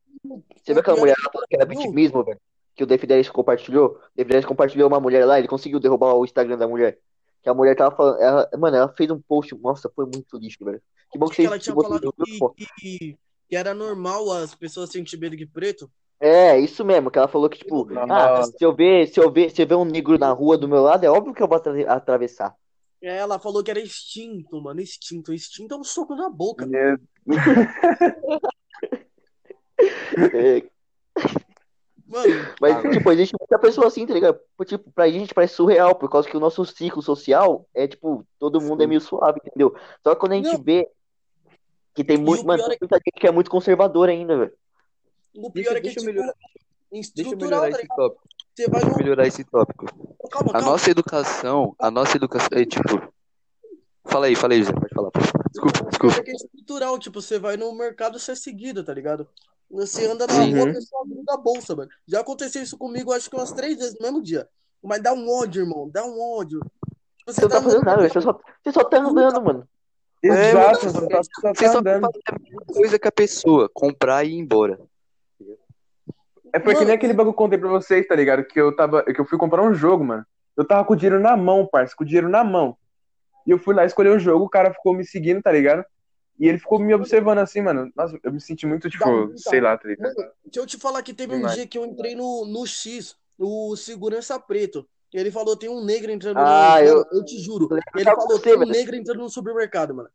você viu aquela mulher lá falando que era viu? vitimismo, velho? Que o Defidelis compartilhou? O Defidelis compartilhou uma mulher lá, ele conseguiu derrubar o Instagram da mulher. Que a mulher tava falando. ela- mano, ela fez um post. Nossa, foi muito lixo, velho. Que bom que que vocês. ela que tinha falado que, que, que era normal as pessoas sentirem medo de preto. É, isso mesmo, que ela falou que, tipo, ah, se eu ver, se eu ver, se eu ver um negro na rua do meu lado, é óbvio que eu vou atra- atravessar. É, Ela falou que era instinto, mano, instinto. Instinto é um soco na boca. É, É, Mano, Mas, Ah, tipo, existe muita pessoa assim, tá ligado? Tipo, pra gente parece surreal, por causa que o nosso ciclo social é, tipo, todo mundo é meio suave, entendeu? Só que quando a gente Não. vê que tem E muito, mano, é tem muita gente que é muito conservadora ainda, velho. O Deixa, pior é que, deixa eu tipo, melhorar, deixa eu melhorar tá esse tópico. Você vai Deixa eu melhorar esse tópico. Calma, A calma. nossa educação, a nossa educação, é tipo. Fala aí, fala aí, José, pode falar. Desculpa, desculpa. Porque é estrutural, tipo, você vai no mercado ser seguido, tá ligado? Você anda na Uhum. rua, a pessoa abrindo a bolsa, mano. Já aconteceu isso comigo, acho que umas três vezes no mesmo dia. Mas dá um ódio, irmão, dá um ódio. Você não tá fazendo nada, velho. Você só, você só tá andando, mano. Exato, mano, você tá, só Você tá só andando. faz a mesma coisa que a pessoa, comprar e ir embora. É porque nem aquele bagulho que eu contei pra vocês, tá ligado? Que eu tava. Que eu fui comprar um jogo, mano. Eu tava com o dinheiro na mão, parça, com o dinheiro na mão. E eu fui lá escolher o jogo, o cara ficou me seguindo, tá ligado? E ele ficou me observando assim, mano. Nossa, eu me senti muito, tipo, Dá- sei lá, tá ligado? Mano, deixa eu te falar que teve um Demais. dia que eu entrei no, no X, o segurança preto. Ele falou, tem um negro entrando Ah, no. eu- eu te juro. Ele falou, tem um negro entrando no supermercado, mano.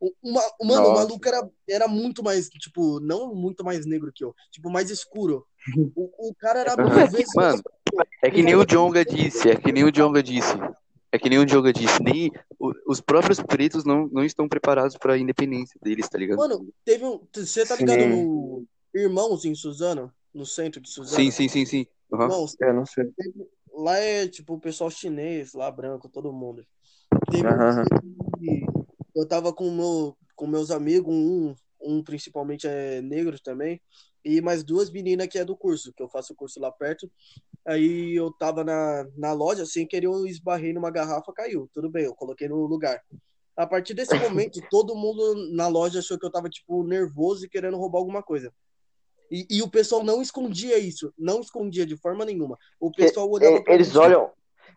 O- Uma, mano, o maluco era, era muito mais, tipo, não muito mais negro que eu, tipo, mais escuro. O, o cara era mil vezes. Mano, É que nem o Jonga disse, é que nem o Jonga disse. É que nem o Jonga disse, nem o- os próprios pretos não, não estão preparados pra independência deles, tá ligado? Mano, teve um. Você tá Sim. ligado no Irmãos em Suzano? No centro de Suzano? Sim, sim, sim, sim. Irmão, É, não sei. lá é tipo o pessoal chinês, lá branco, todo mundo. Teve um Aham. dia que eu tava com, meu, com meus amigos, um, um principalmente é negro também, e mais duas meninas que é do curso, que eu faço o curso lá perto. Aí eu tava na, na loja, sem querer, eu esbarrei numa garrafa, caiu. Tudo bem, eu coloquei no lugar. A partir desse momento, todo mundo na loja achou que eu tava, tipo, nervoso e querendo roubar alguma coisa. E, e o pessoal não escondia isso, não escondia de forma nenhuma. O pessoal olhava Eles olham,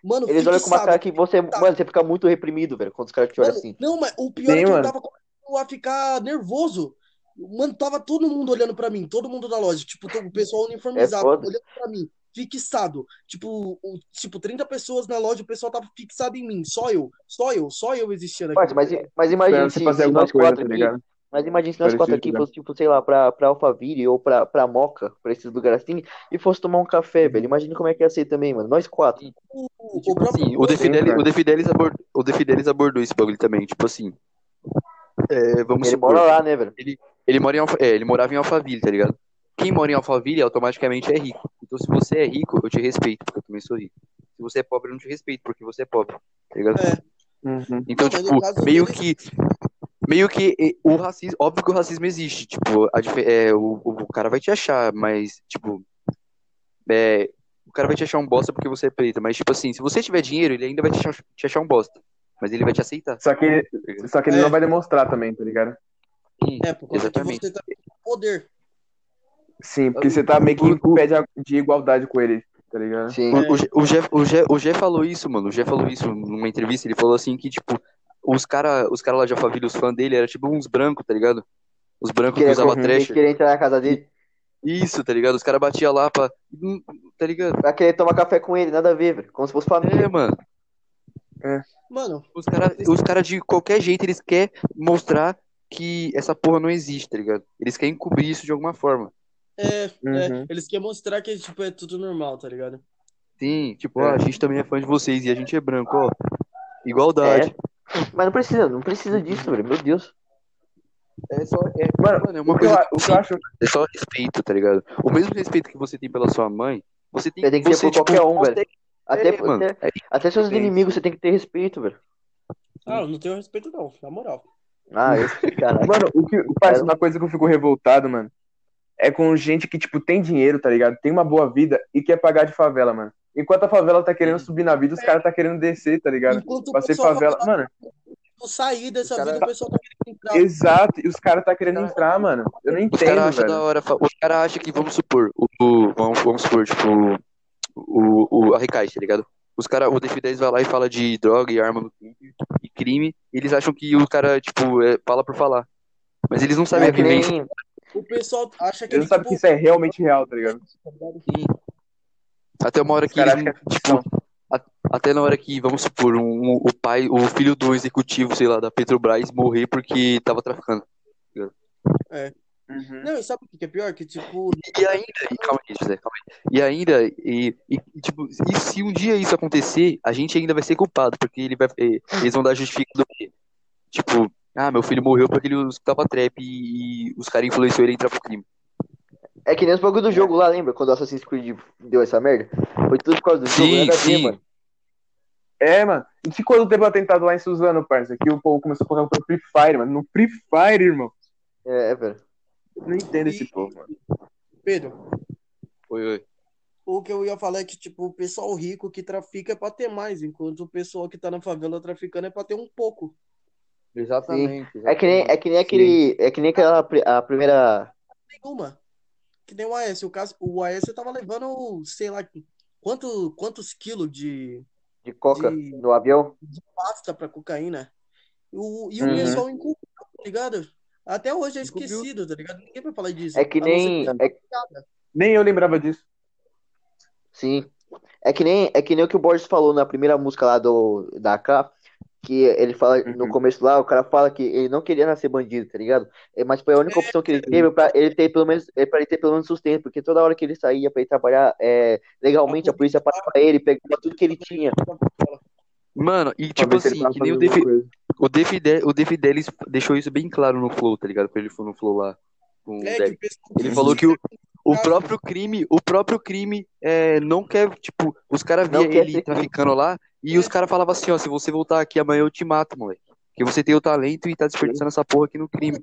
Mano, eles olham com uma cara que você. Mano, você fica muito reprimido, velho, quando os caras te olham assim. Não, mas o pior Sim, é que eu mano. tava começando a ficar nervoso. Mano, tava todo mundo olhando pra mim, todo mundo da loja, tipo, todo- o pessoal uniformizado, É olhando pra mim, fixado. Tipo, o- tipo, 30 pessoas na loja, o pessoal tava fixado em mim, só eu, só eu, só eu existia naquele Mas, mas, mas imagina se, você fazer se nós coisa, quatro tá aqui. Mas imagina se nós Parecido, quatro aqui né? fosse, tipo, sei lá, pra, pra Alphaville ou pra, pra Moca, pra esses lugares assim, e fosse tomar um café, velho. Imagina como é que ia ser também, mano. Nós quatro. O, o Tipo próprio assim, o De Fidelis, cara. o De Fidelis abordou, o De Fidelis abordou esse bagulho também, tipo assim. é, vamos Ele supor, mora lá, né, velho? ele mora em Alfa, é, ele morava em Alphaville, tá ligado? Quem mora em Alphaville automaticamente é rico. Então se você é rico, eu te respeito, porque eu também sou rico. Se você é pobre, eu não te respeito, porque você é pobre, tá ligado? É. Uhum. Então, Não, mas tipo, meio deles- que. Meio que o racismo. Óbvio que o racismo existe. Tipo, a é, o, o cara vai te achar, mas, tipo. É, o cara vai te achar um bosta porque você é preto. Mas, tipo assim, se você tiver dinheiro, ele ainda vai te achar, te achar um bosta. Mas ele vai te aceitar. Só que ele, tá só que ele É. não vai demonstrar também, tá ligado? Sim, É, por conta exatamente. que você também tem poder. Sim, porque você tá meio que em pé de, de igualdade com ele, tá ligado? Sim. O, o, Gé- o, Gé, o, Gé, o Gé falou isso, mano. O Gé falou isso numa entrevista. Ele falou assim que, tipo, os caras os cara lá de Alphaville, os fãs dele, era tipo uns brancos, tá ligado? Os brancos que usavam trash. queria entrar na casa dele, Isso, tá ligado? Os caras batiam lá pra. Tá ligado? pra querer tomar café com ele, nada a ver, velho. Como se fosse família. É, mano. Mano, Os caras os cara de qualquer jeito, eles querem mostrar que essa porra não existe, tá ligado? Eles querem cobrir isso de alguma forma. é, é, Uhum. eles querem mostrar que tipo, é tudo normal, tá ligado? Sim, tipo, É. ó, a gente também é fã de vocês e a gente é branco, ó. Igualdade. Mas não precisa, não precisa disso, velho. Meu Deus. É, só. É, Mano, mano, é uma o que, eu, coisa. a- o que eu acho. É só respeito, tá ligado? O mesmo respeito que você tem pela sua mãe, você tem, Você tem que ter você, por tipo, qualquer um, velho. Até, É, mano. até, até seus inimigos você tem que ter respeito, velho. Ah, eu não tenho respeito não, na moral. Ah, eu sei, caralho. Mano, o que. Parece uma coisa que eu fico revoltado, mano. É com gente que, tipo, tem dinheiro, tá ligado? Tem uma boa vida e quer pagar de favela, mano. Enquanto a favela tá querendo subir na vida, os caras tá querendo descer, tá ligado? Enquanto ser pessoal favela. tá Mano, Tipo, sair dessa Os cara- vida, o pessoal tá querendo entrar. exato. E os caras tá querendo Cara- entrar, mano. Eu não Os entendo, caras acham da hora. fa- Os caras acham que, vamos supor, o, o- vamos, vamos supor, tipo, o, o, a Recais, tá ligado? Os caras, o Def 10 vai lá e fala de droga e arma e crime, e eles acham que o cara, tipo, é, fala por falar. Mas eles não sabem É a vivência. nem, O pessoal acha que Eles não sabem que isso é realmente real, tá ligado? Sim. Até uma hora que eles, é tipo, a- até na hora que, vamos supor, um, o pai, o filho do executivo, sei lá, da Petrobras morrer porque tava traficando. Uhum. Não, e sabe o que é pior? Que, tipo, E ainda, e calma aí, José, calma aí. E ainda, e, e, e, tipo, e se um dia isso acontecer, a gente ainda vai ser culpado, porque ele vai, eh, eles vão dar justificado do quê? Tipo, ah, meu filho morreu porque ele escutava trap e, e os caras influenciou ele a entrar pro crime. É que nem os bagulho do jogo lá, lembra? Quando o Assassin's Creed deu essa merda? Foi tudo por causa do jogo, Sim, nada a ver, sim. mano. É, mano. E se quando teve o atentado lá em Suzano, parça, que o povo começou a colocar pro Free Fire, mano. No Free Fire, irmão. É, velho. Eu não entendo esse povo, mano. Pedro, Oi, oi. o que eu ia falar é que, tipo, o pessoal rico que trafica é pra ter mais, enquanto o pessoal que tá na favela traficando é pra ter um pouco. Exatamente. É que nem, é que nem aquele. É que nem aquela a primeira. Nenhuma. Que nem o AS. O, caso, o AS tava levando, sei lá, quanto, quantos quilos de De coca De- no avião. pasta pra cocaína. O, e o Uhum. pessoal encobriu, tá ligado? Até hoje é esquecido, tá ligado? Ninguém vai falar disso. É que nem. É, Nem eu lembrava disso. sim. É que nem, é que nem o que o Borges falou na primeira música lá do, da AK, que ele fala no Uhum. começo lá, o cara fala que ele não queria nascer bandido, tá ligado? É, Mas foi a única opção que ele teve pra ele ter pelo menos, é, pra ele ter pelo menos sustento, porque toda hora que ele saía pra ir trabalhar é, legalmente, a polícia parava ele, pegava tudo que ele tinha. Mano, e tipo assim, que nem o coisa. o Defide- o Defidelis deixou isso bem claro no Flow, tá ligado? Quando ele foi no Flow lá com É, o pessoal Ele falou que o, o próprio crime, o próprio crime é, não quer, tipo, os caras Não via quer ele traficando lá e os caras falavam assim, ó, se você voltar aqui amanhã eu te mato, moleque. Porque você tem o talento e tá desperdiçando essa porra aqui no crime.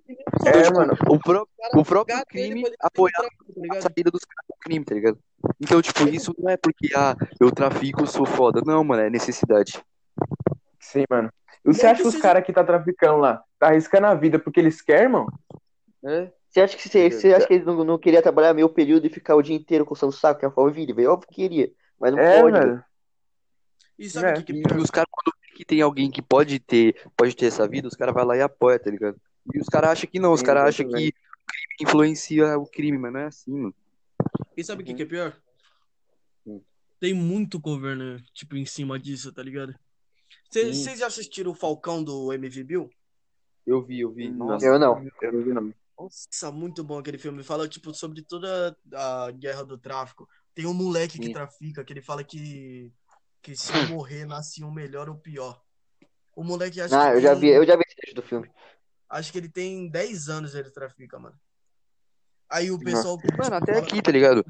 É, mano. O, pró- cara o próprio crime apoiava tá a saída dos caras do crime, tá ligado? Então, tipo, isso não é porque, ah, eu trafico, sou foda. Não, mano, é necessidade. Sim, mano. E Você acha que os caras que tá traficando lá, tá arriscando a vida porque eles querem, mano? É. Você acha que, você, você acha que ele não, não queria trabalhar meio período e ficar o dia inteiro coçando o saco, que é a família? Óbvio que queria, mas não É, pode, velho. E sabe É. o que, que é pior? os caras, quando vê que tem alguém que pode ter, pode ter essa vida, os caras vão lá e apoia, tá ligado? E os caras acham que não, os caras acham que o crime influencia o crime, mas não é assim, mano. E sabe o que, que é pior? Hum. Tem muito governo, tipo, em cima disso, tá ligado? Cê-. Vocês já assistiram o Falcão do MV Bill? Eu vi, eu vi. Nossa. Eu não. Eu não vi, não. Nossa, muito bom aquele filme. Fala, tipo, sobre toda a guerra do tráfico. Tem um moleque que Sim. trafica, que ele fala que, que se eu morrer, nasce um melhor ou pior. O moleque acha Ah, que eu já tem- vi, eu já vi esse trecho do filme. Acho que ele tem 10 anos ele trafica, mano. Aí o pessoal. Mano, até fala- aqui, tá ligado?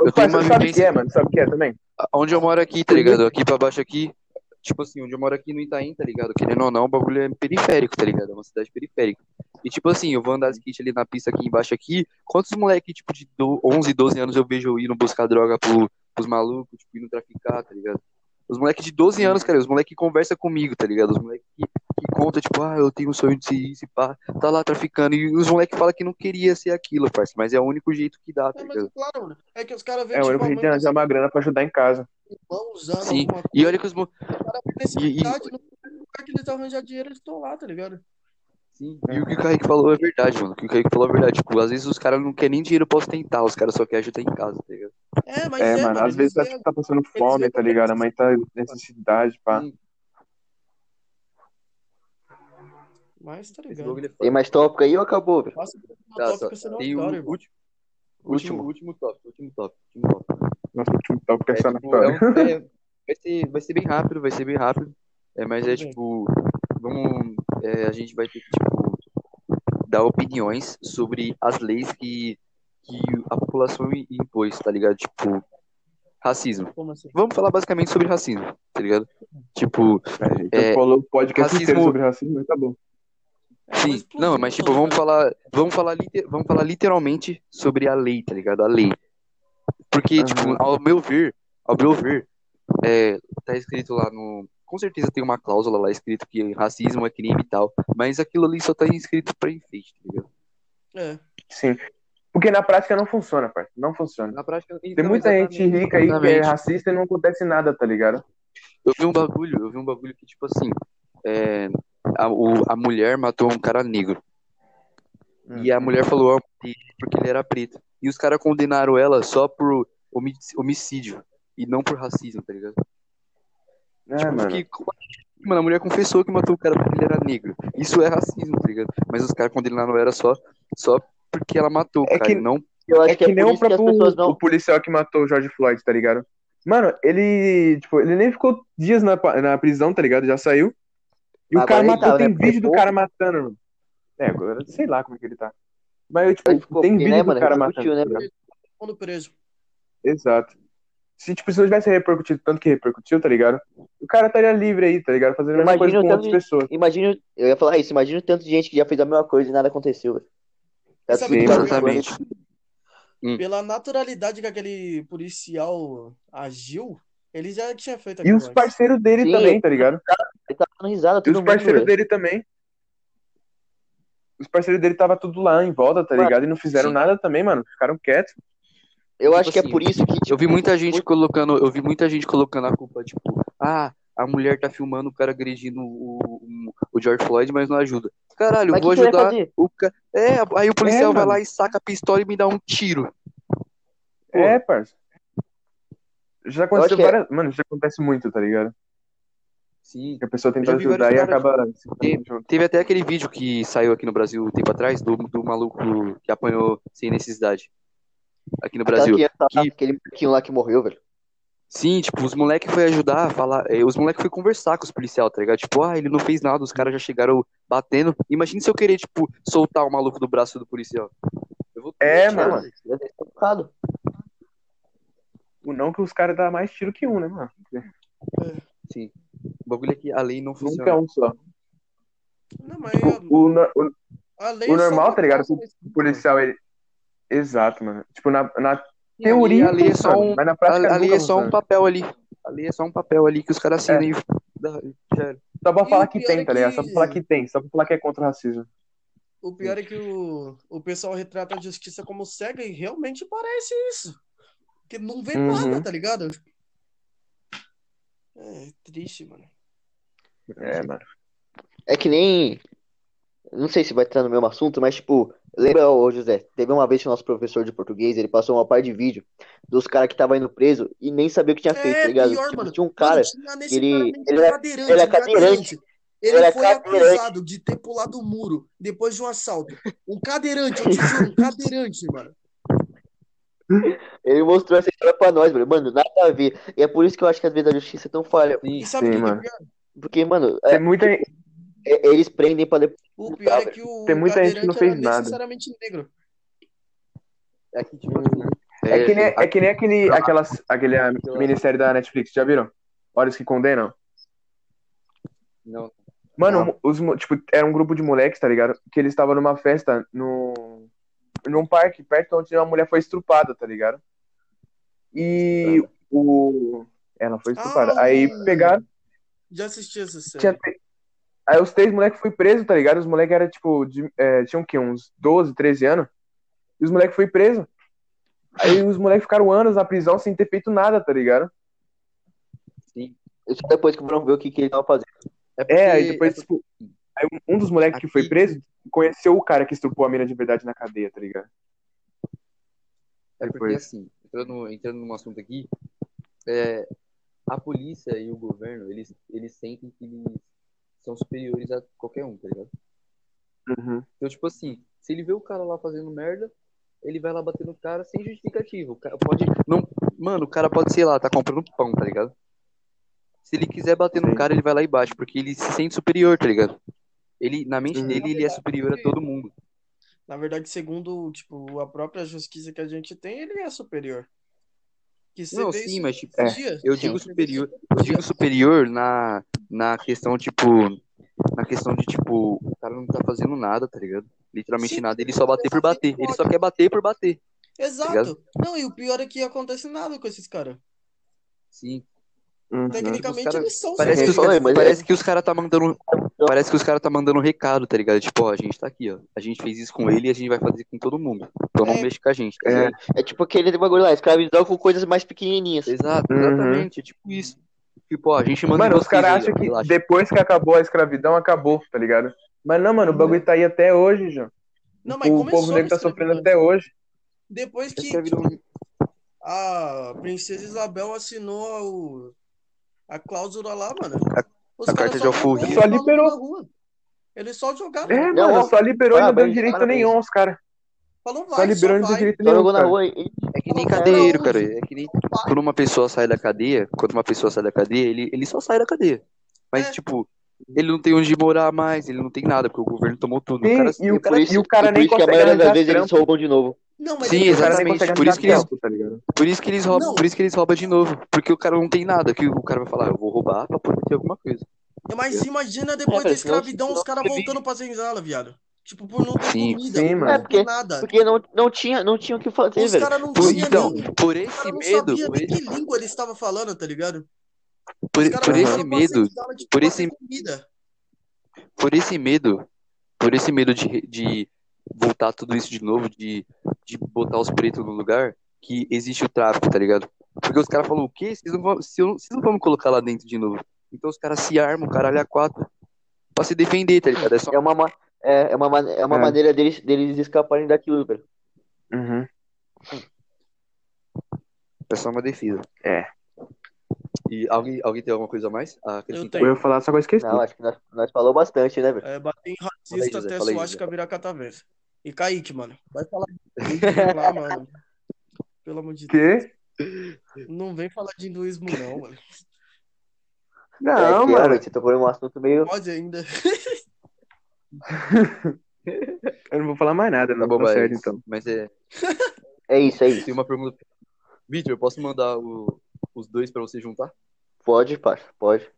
Eu Eu tenho uma sabe o que é, mano? Sabe o que é também? Onde eu moro aqui, tá ligado? Aqui pra baixo aqui. Tipo assim, onde eu moro aqui no Itaim, tá ligado? Querendo ou não, o bagulho é periférico, tá ligado? É uma cidade periférica. E tipo assim, eu vou andar de skate ali na pista aqui embaixo aqui. Quantos moleque, tipo, de do- 11, 12 anos eu vejo indo buscar droga pro, pros malucos, tipo, indo traficar, tá ligado? Os moleques de 12 anos, cara, os moleques que conversam comigo, tá ligado? Os moleques que, que contam, tipo, ah, eu tenho um sonho de ser isso e pá, tá lá traficando. E os moleques falam que não queria ser aquilo, parça, mas é o único jeito que dá, tá É, mas ligado? claro, mano. É que os caras veem, É o tipo, único a jeito mãe de arranjar uma grana pra ajudar em casa. Sim. E olha que os. E- e- necessidade, no lugar que eles arranjar dinheiro, eles estão lá, tá ligado? Sim, e o que o Kaique falou é verdade, mano. O que o Kaique falou é verdade. Tipo, às vezes os caras não querem nem dinheiro pra ostentar, os caras só querem ajudar em casa, tá ligado? É, mas É, é, mano, às vezes eles tá, tá passando fome, tá ligado? A mãe tá em necessidade, pá. Mas tá ligado. é Tem mais tópico aí ou acabou, velho? Tá, tópico, só- tem o adoro, irmão. último, último, Último. último top, último top, último top. Nosso último tópico é É, só na tipo, é história. um- é- vai, ser, vai ser bem rápido, vai ser bem rápido. É, mas é tipo, vamos, é, a gente vai ter que, tipo, dar opiniões sobre as leis que, que a população impôs, tá ligado? Tipo, racismo. Como assim? Vamos falar basicamente sobre racismo, tá ligado? Tipo, A gente É, falou o podcast racismo- inteiro sobre racismo, mas tá bom. É, Sim, não, mas tipo, vamos falar, vamos falar, liter- vamos falar literalmente sobre a lei, tá ligado? A lei. Porque, Aham. tipo, ao meu ver, ao meu ver, é, tá escrito lá no. Com certeza tem uma cláusula lá escrito que racismo é crime e tal, mas aquilo ali só tá escrito pra enfeite, tá ligado? É. Sim. Porque na prática não funciona, pai. Não funciona. Na prática, Tem então, muita gente rica aí que é racista e não acontece nada, tá ligado? Eu vi um bagulho, eu vi um bagulho que, tipo assim, é, a, o- a mulher matou um cara negro. E a mulher falou, ah, porque ele era preto. E os caras condenaram ela só por homi- homicídio e não por racismo, tá ligado? É, Tipo, mano. porque, mano, a mulher confessou que matou o cara porque ele era negro. Isso é racismo, tá ligado? Mas os caras condenaram ela só, só porque ela matou o É cara, que- não. Eu acho É que, que é nem o que as próprio pessoas não. o policial que matou o George Floyd, tá ligado? Mano, ele, tipo, ele nem ficou dias na, na prisão, tá ligado? Já saiu. E o Agora cara matou, tá, tem né? Vídeo do cara matando. mano. É, agora sei lá como é que ele tá. Mas, tipo, Ele ficou tem vídeo né, do mano? cara matando. né, tá preso. Exato. Se, tipo, se não tivesse repercutido tanto que repercutiu, tá ligado? O cara estaria livre aí, tá ligado? Fazendo a mesma Imagina coisa o com outras de- pessoas. Imagina, eu ia falar isso, imagina o tanto de gente que já fez a mesma coisa e nada aconteceu, velho. Tá Sabe bagunçado. Exatamente. Hum. Pela naturalidade que aquele policial agiu, ele já tinha feito E aquilo os antes. parceiros dele Sim. também, tá ligado? Ele tá dando risada, E os parceiros dele também. Os parceiros dele tava tudo lá em volta, tá ligado? E não fizeram sim. nada também, mano. Ficaram quietos. Eu Tipo acho que é assim, por isso que, tipo, Eu vi muita gente colocando, eu vi muita gente colocando a culpa, tipo, ah, a mulher tá filmando o cara agredindo o, o, o George Floyd, mas não ajuda. Caralho, Mas vou que ajudar o ca... É, aí o policial É, vai mano. lá e saca a pistola e me dá um tiro. Pô. É, parça. Já aconteceu que é- várias. Mano, isso acontece muito, tá ligado? Sim. Que a pessoa tenta já ajudar e acaba junto. Teve até aquele vídeo que saiu aqui no Brasil um tempo atrás, do, do maluco que apanhou sem necessidade. Aqui no Aquela Brasil. lá, que- Aquele molequinho lá que morreu, velho. Sim, tipo, os moleques foi ajudar a falar. eh, Os moleques foi conversar com os policiais, tá ligado? Tipo, ah, ele não fez nada, os caras já chegaram batendo. Imagina se eu querer, tipo, soltar o maluco do braço do policial. Eu vou É, É, mano. mano. Deve ter tocado. O Não que os caras dão mais tiro que um, né, mano? Sim. O bagulho é que a lei não Nunca é funciona. um só. Não, mas O, o, o a lei o é normal, tá ligado? o policial, ele. Exato, mano. Tipo, na, na teoria, a lei é só um, mas na a, prática a lei nunca é só um papel ali. A lei é só um papel ali que os caras assinam É. e. Só pra falar que tem, é tá ligado? Só que- pra falar que tem, só pra falar que é contra o racismo. O pior é que o, o pessoal retrata a justiça como cega e realmente parece isso. Porque não vê Uhum. nada, tá ligado? É triste, mano. É, mano. É que nem. Não sei se vai entrar no mesmo assunto, mas tipo, lembra, ô José, teve uma vez que o nosso professor de português, ele passou uma parte de vídeo dos caras que estavam indo preso e nem sabia o que tinha feito, tá É, ligado? pior, Tipo, mano. tinha um cara, Mano, tinha nesse ele- ele é- cadeirante, ele é cadeirante. Ele, Ele é foi cadeirante. acusado de ter pulado o muro depois de um assalto. Um cadeirante, eu te juro, um cadeirante, mano. ele mostrou essa história pra nós, velho. Mano, nada a ver. E é por isso que eu acho que às vezes a justiça é tão falha. E sabe Sim, o que, que é mano. Porque, mano, é- Tem muita. É- eles prendem pra depois. O pior é que o Tem muita gente que não fez nada. necessariamente negro. É que, tipo assim. É que nem, é que nem aquele, aquelas, aquele minissérie da Netflix, já viram? Olhos que Condenam? Não. Mano, Não. os, tipo, era um grupo de moleques, tá ligado? Que eles estavam numa festa no, num parque, perto onde uma mulher foi estrupada, tá ligado? E o. Ela foi estrupada. Ah, Aí o- pegaram. Já assisti essa série. Tinha, aí os três moleques foi preso, tá ligado? Os moleques eram, tipo, de, é, tinham o quê? Uns 12, 13 anos. E os moleques foi preso. Aí os moleques ficaram anos na prisão sem ter feito nada, tá ligado? Isso depois que foram ver o que, que ele tava fazendo. É, aí porque- depois, é tipo, aí um dos moleques que foi Aqui- preso conheceu o cara que estrupou a mina de verdade na cadeia, tá ligado? É porque Depois. assim, entrando, entrando num assunto aqui, é, a polícia e o governo, eles, eles sentem que eles são superiores a qualquer um, tá ligado? Uhum. Então, tipo assim, se ele vê o cara lá fazendo merda, ele vai lá bater no cara sem justificativa. O cara pode. Não, mano, o cara pode, sei lá, tá comprando pão, tá ligado? Se ele quiser bater no Sim. cara, ele vai lá e bate, porque ele se sente superior, tá ligado? Ele, na mente Uhum. dele, ele é superior a todo mundo. Na verdade, segundo tipo, a própria justiça que a gente tem, ele é superior. Que você Não, vê sim, isso mas tipo, é. Eu Sim. digo superior, eu digo superior na, na questão, tipo, na questão de, tipo, o cara não tá fazendo nada, tá ligado? Literalmente Sim, nada, ele só bater por bater. Ele só quer bater por bater. Exato. Não, e o pior é que acontece nada com esses caras. Sim. Uhum. Tecnicamente, cara- eles são Parece que os, Falei, cara- é- parece que os caras tá mandando. Parece que os caras tá mandando um recado, tá ligado? Tipo, ó, a gente tá aqui, ó. A gente fez isso com ele e a gente vai fazer com todo mundo. Então não É. mexe com a gente, tá É. É tipo aquele bagulho lá, escravidão com coisas mais pequenininhas. Exato, Uhum. exatamente. É tipo isso. Tipo, ó, a gente manda Mano, os caras acham que relaxa. depois que acabou a escravidão, acabou, tá ligado? Mas não, mano, o bagulho tá aí até hoje, João. Não, mas O começou povo negro tá sofrendo até hoje. Depois que Escravidão- a princesa Isabel assinou o- a cláusula lá, mano. Os a caras carta só de alforria. Só liberou. na rua. Eles só jogaram. É, Não, mano, ó, só liberou e não deu direito parabéns. nenhum aos caras. Falou, Só vai, liberou e só não deu direito Só nenhum, jogou na cara. rua e. É que nem Não, cadeiro, não, cara. É que nem quando uma pessoa sai da cadeia, quando uma pessoa sai da cadeia, ele, ele só sai da cadeia. Mas, É. tipo, ele não tem onde morar mais, ele não tem nada, porque o governo tomou tudo. Sim, o cara, e o o cara- Por isso, E o cara e por nem isso que a consegue maioria das vezes eles roubam de novo. Não, mas Sim, cara nem exatamente, consegue por isso que eles- tá por isso que eles roubam, Não. por isso que eles roubam de novo. Porque o cara não tem nada, que o cara vai falar, "Ah, eu vou roubar pra poder ter alguma coisa. Mas imagina depois É, da escravidão os caras voltando pra senzala, viado. Tipo, por não ter Sim. comida, Sim, por mano. não ter porque- nada. Porque não, não, tinha, não tinha o que fazer, Os velho. caras não Por, tinham então, nem... por esse não medo, sabiam por nem esse, que língua eles estavam falando, tá ligado? por, por esse medo, senzala, tipo, por esse- por esse medo, por esse medo de, de voltar tudo isso de novo, de, de botar os pretos no lugar, que existe o tráfico, tá ligado? Porque os caras falaram, o quê? Vocês não, vão, eu- vocês não vão me colocar lá dentro de novo. Então os caras se armam, caralho, a quatro, pra se defender, tá ligado? É só É uma, ma- é, é uma, ma- é uma É. maneira deles, deles escaparem daquilo, velho. Uhum. É só uma defesa. É. E alguém, alguém tem alguma coisa a mais? Ah, acrescentar? Eu ia falar, só que eu esqueci. Não, acho que nós, nós falou bastante, né, velho? É, bater em Fala aí, racista José, até suástica virar catavento. E Kaique, mano. Vai falar de hinduísmo lá, mano. Pelo amor de Deus. Quê? Não vem falar de hinduísmo, não, mano. Não, é, que, mano. você tocou num assunto meio. Pode ainda. Eu não vou falar mais nada, Tá não. bom, Tá mas, certo, então. mas é. É isso, é isso. Tem uma pergunta. Vitor, eu posso mandar o- os dois pra você juntar? Pode, parça, pode.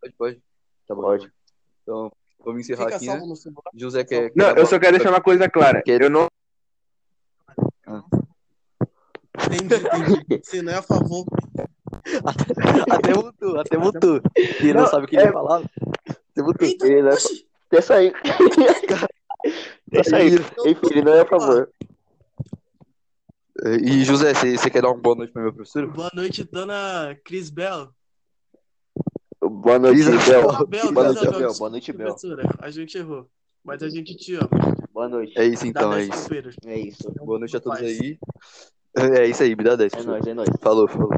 Pode, pode. Tá bom. Pode. Então, vamos encerrar Fica aqui, né? José quer. Não, quer eu só quero deixar uma coisa clara. Quer- Eu não. Entendi, entendi. Você não é a favor. Até mutou, até mutou. Ele não, Não, sabe o que ele é- ia falar. Até mutou. Eita, Ele não é-. Até sair. Até sair. Enfim, ele não é a favor. E José, você você quer dar uma boa noite pra meu professor? Boa noite, dona Cris Bell. Boa noite, Bel. Boa, Bel, Boa Cris noite, Bel. Boa noite, Bel. A gente errou. Mas a gente te ama. Boa noite. É isso então, é 10 isso. É isso. Boa noite a todos aí. É isso aí, me dá 10. É nóis, é nóis. Falou, falou.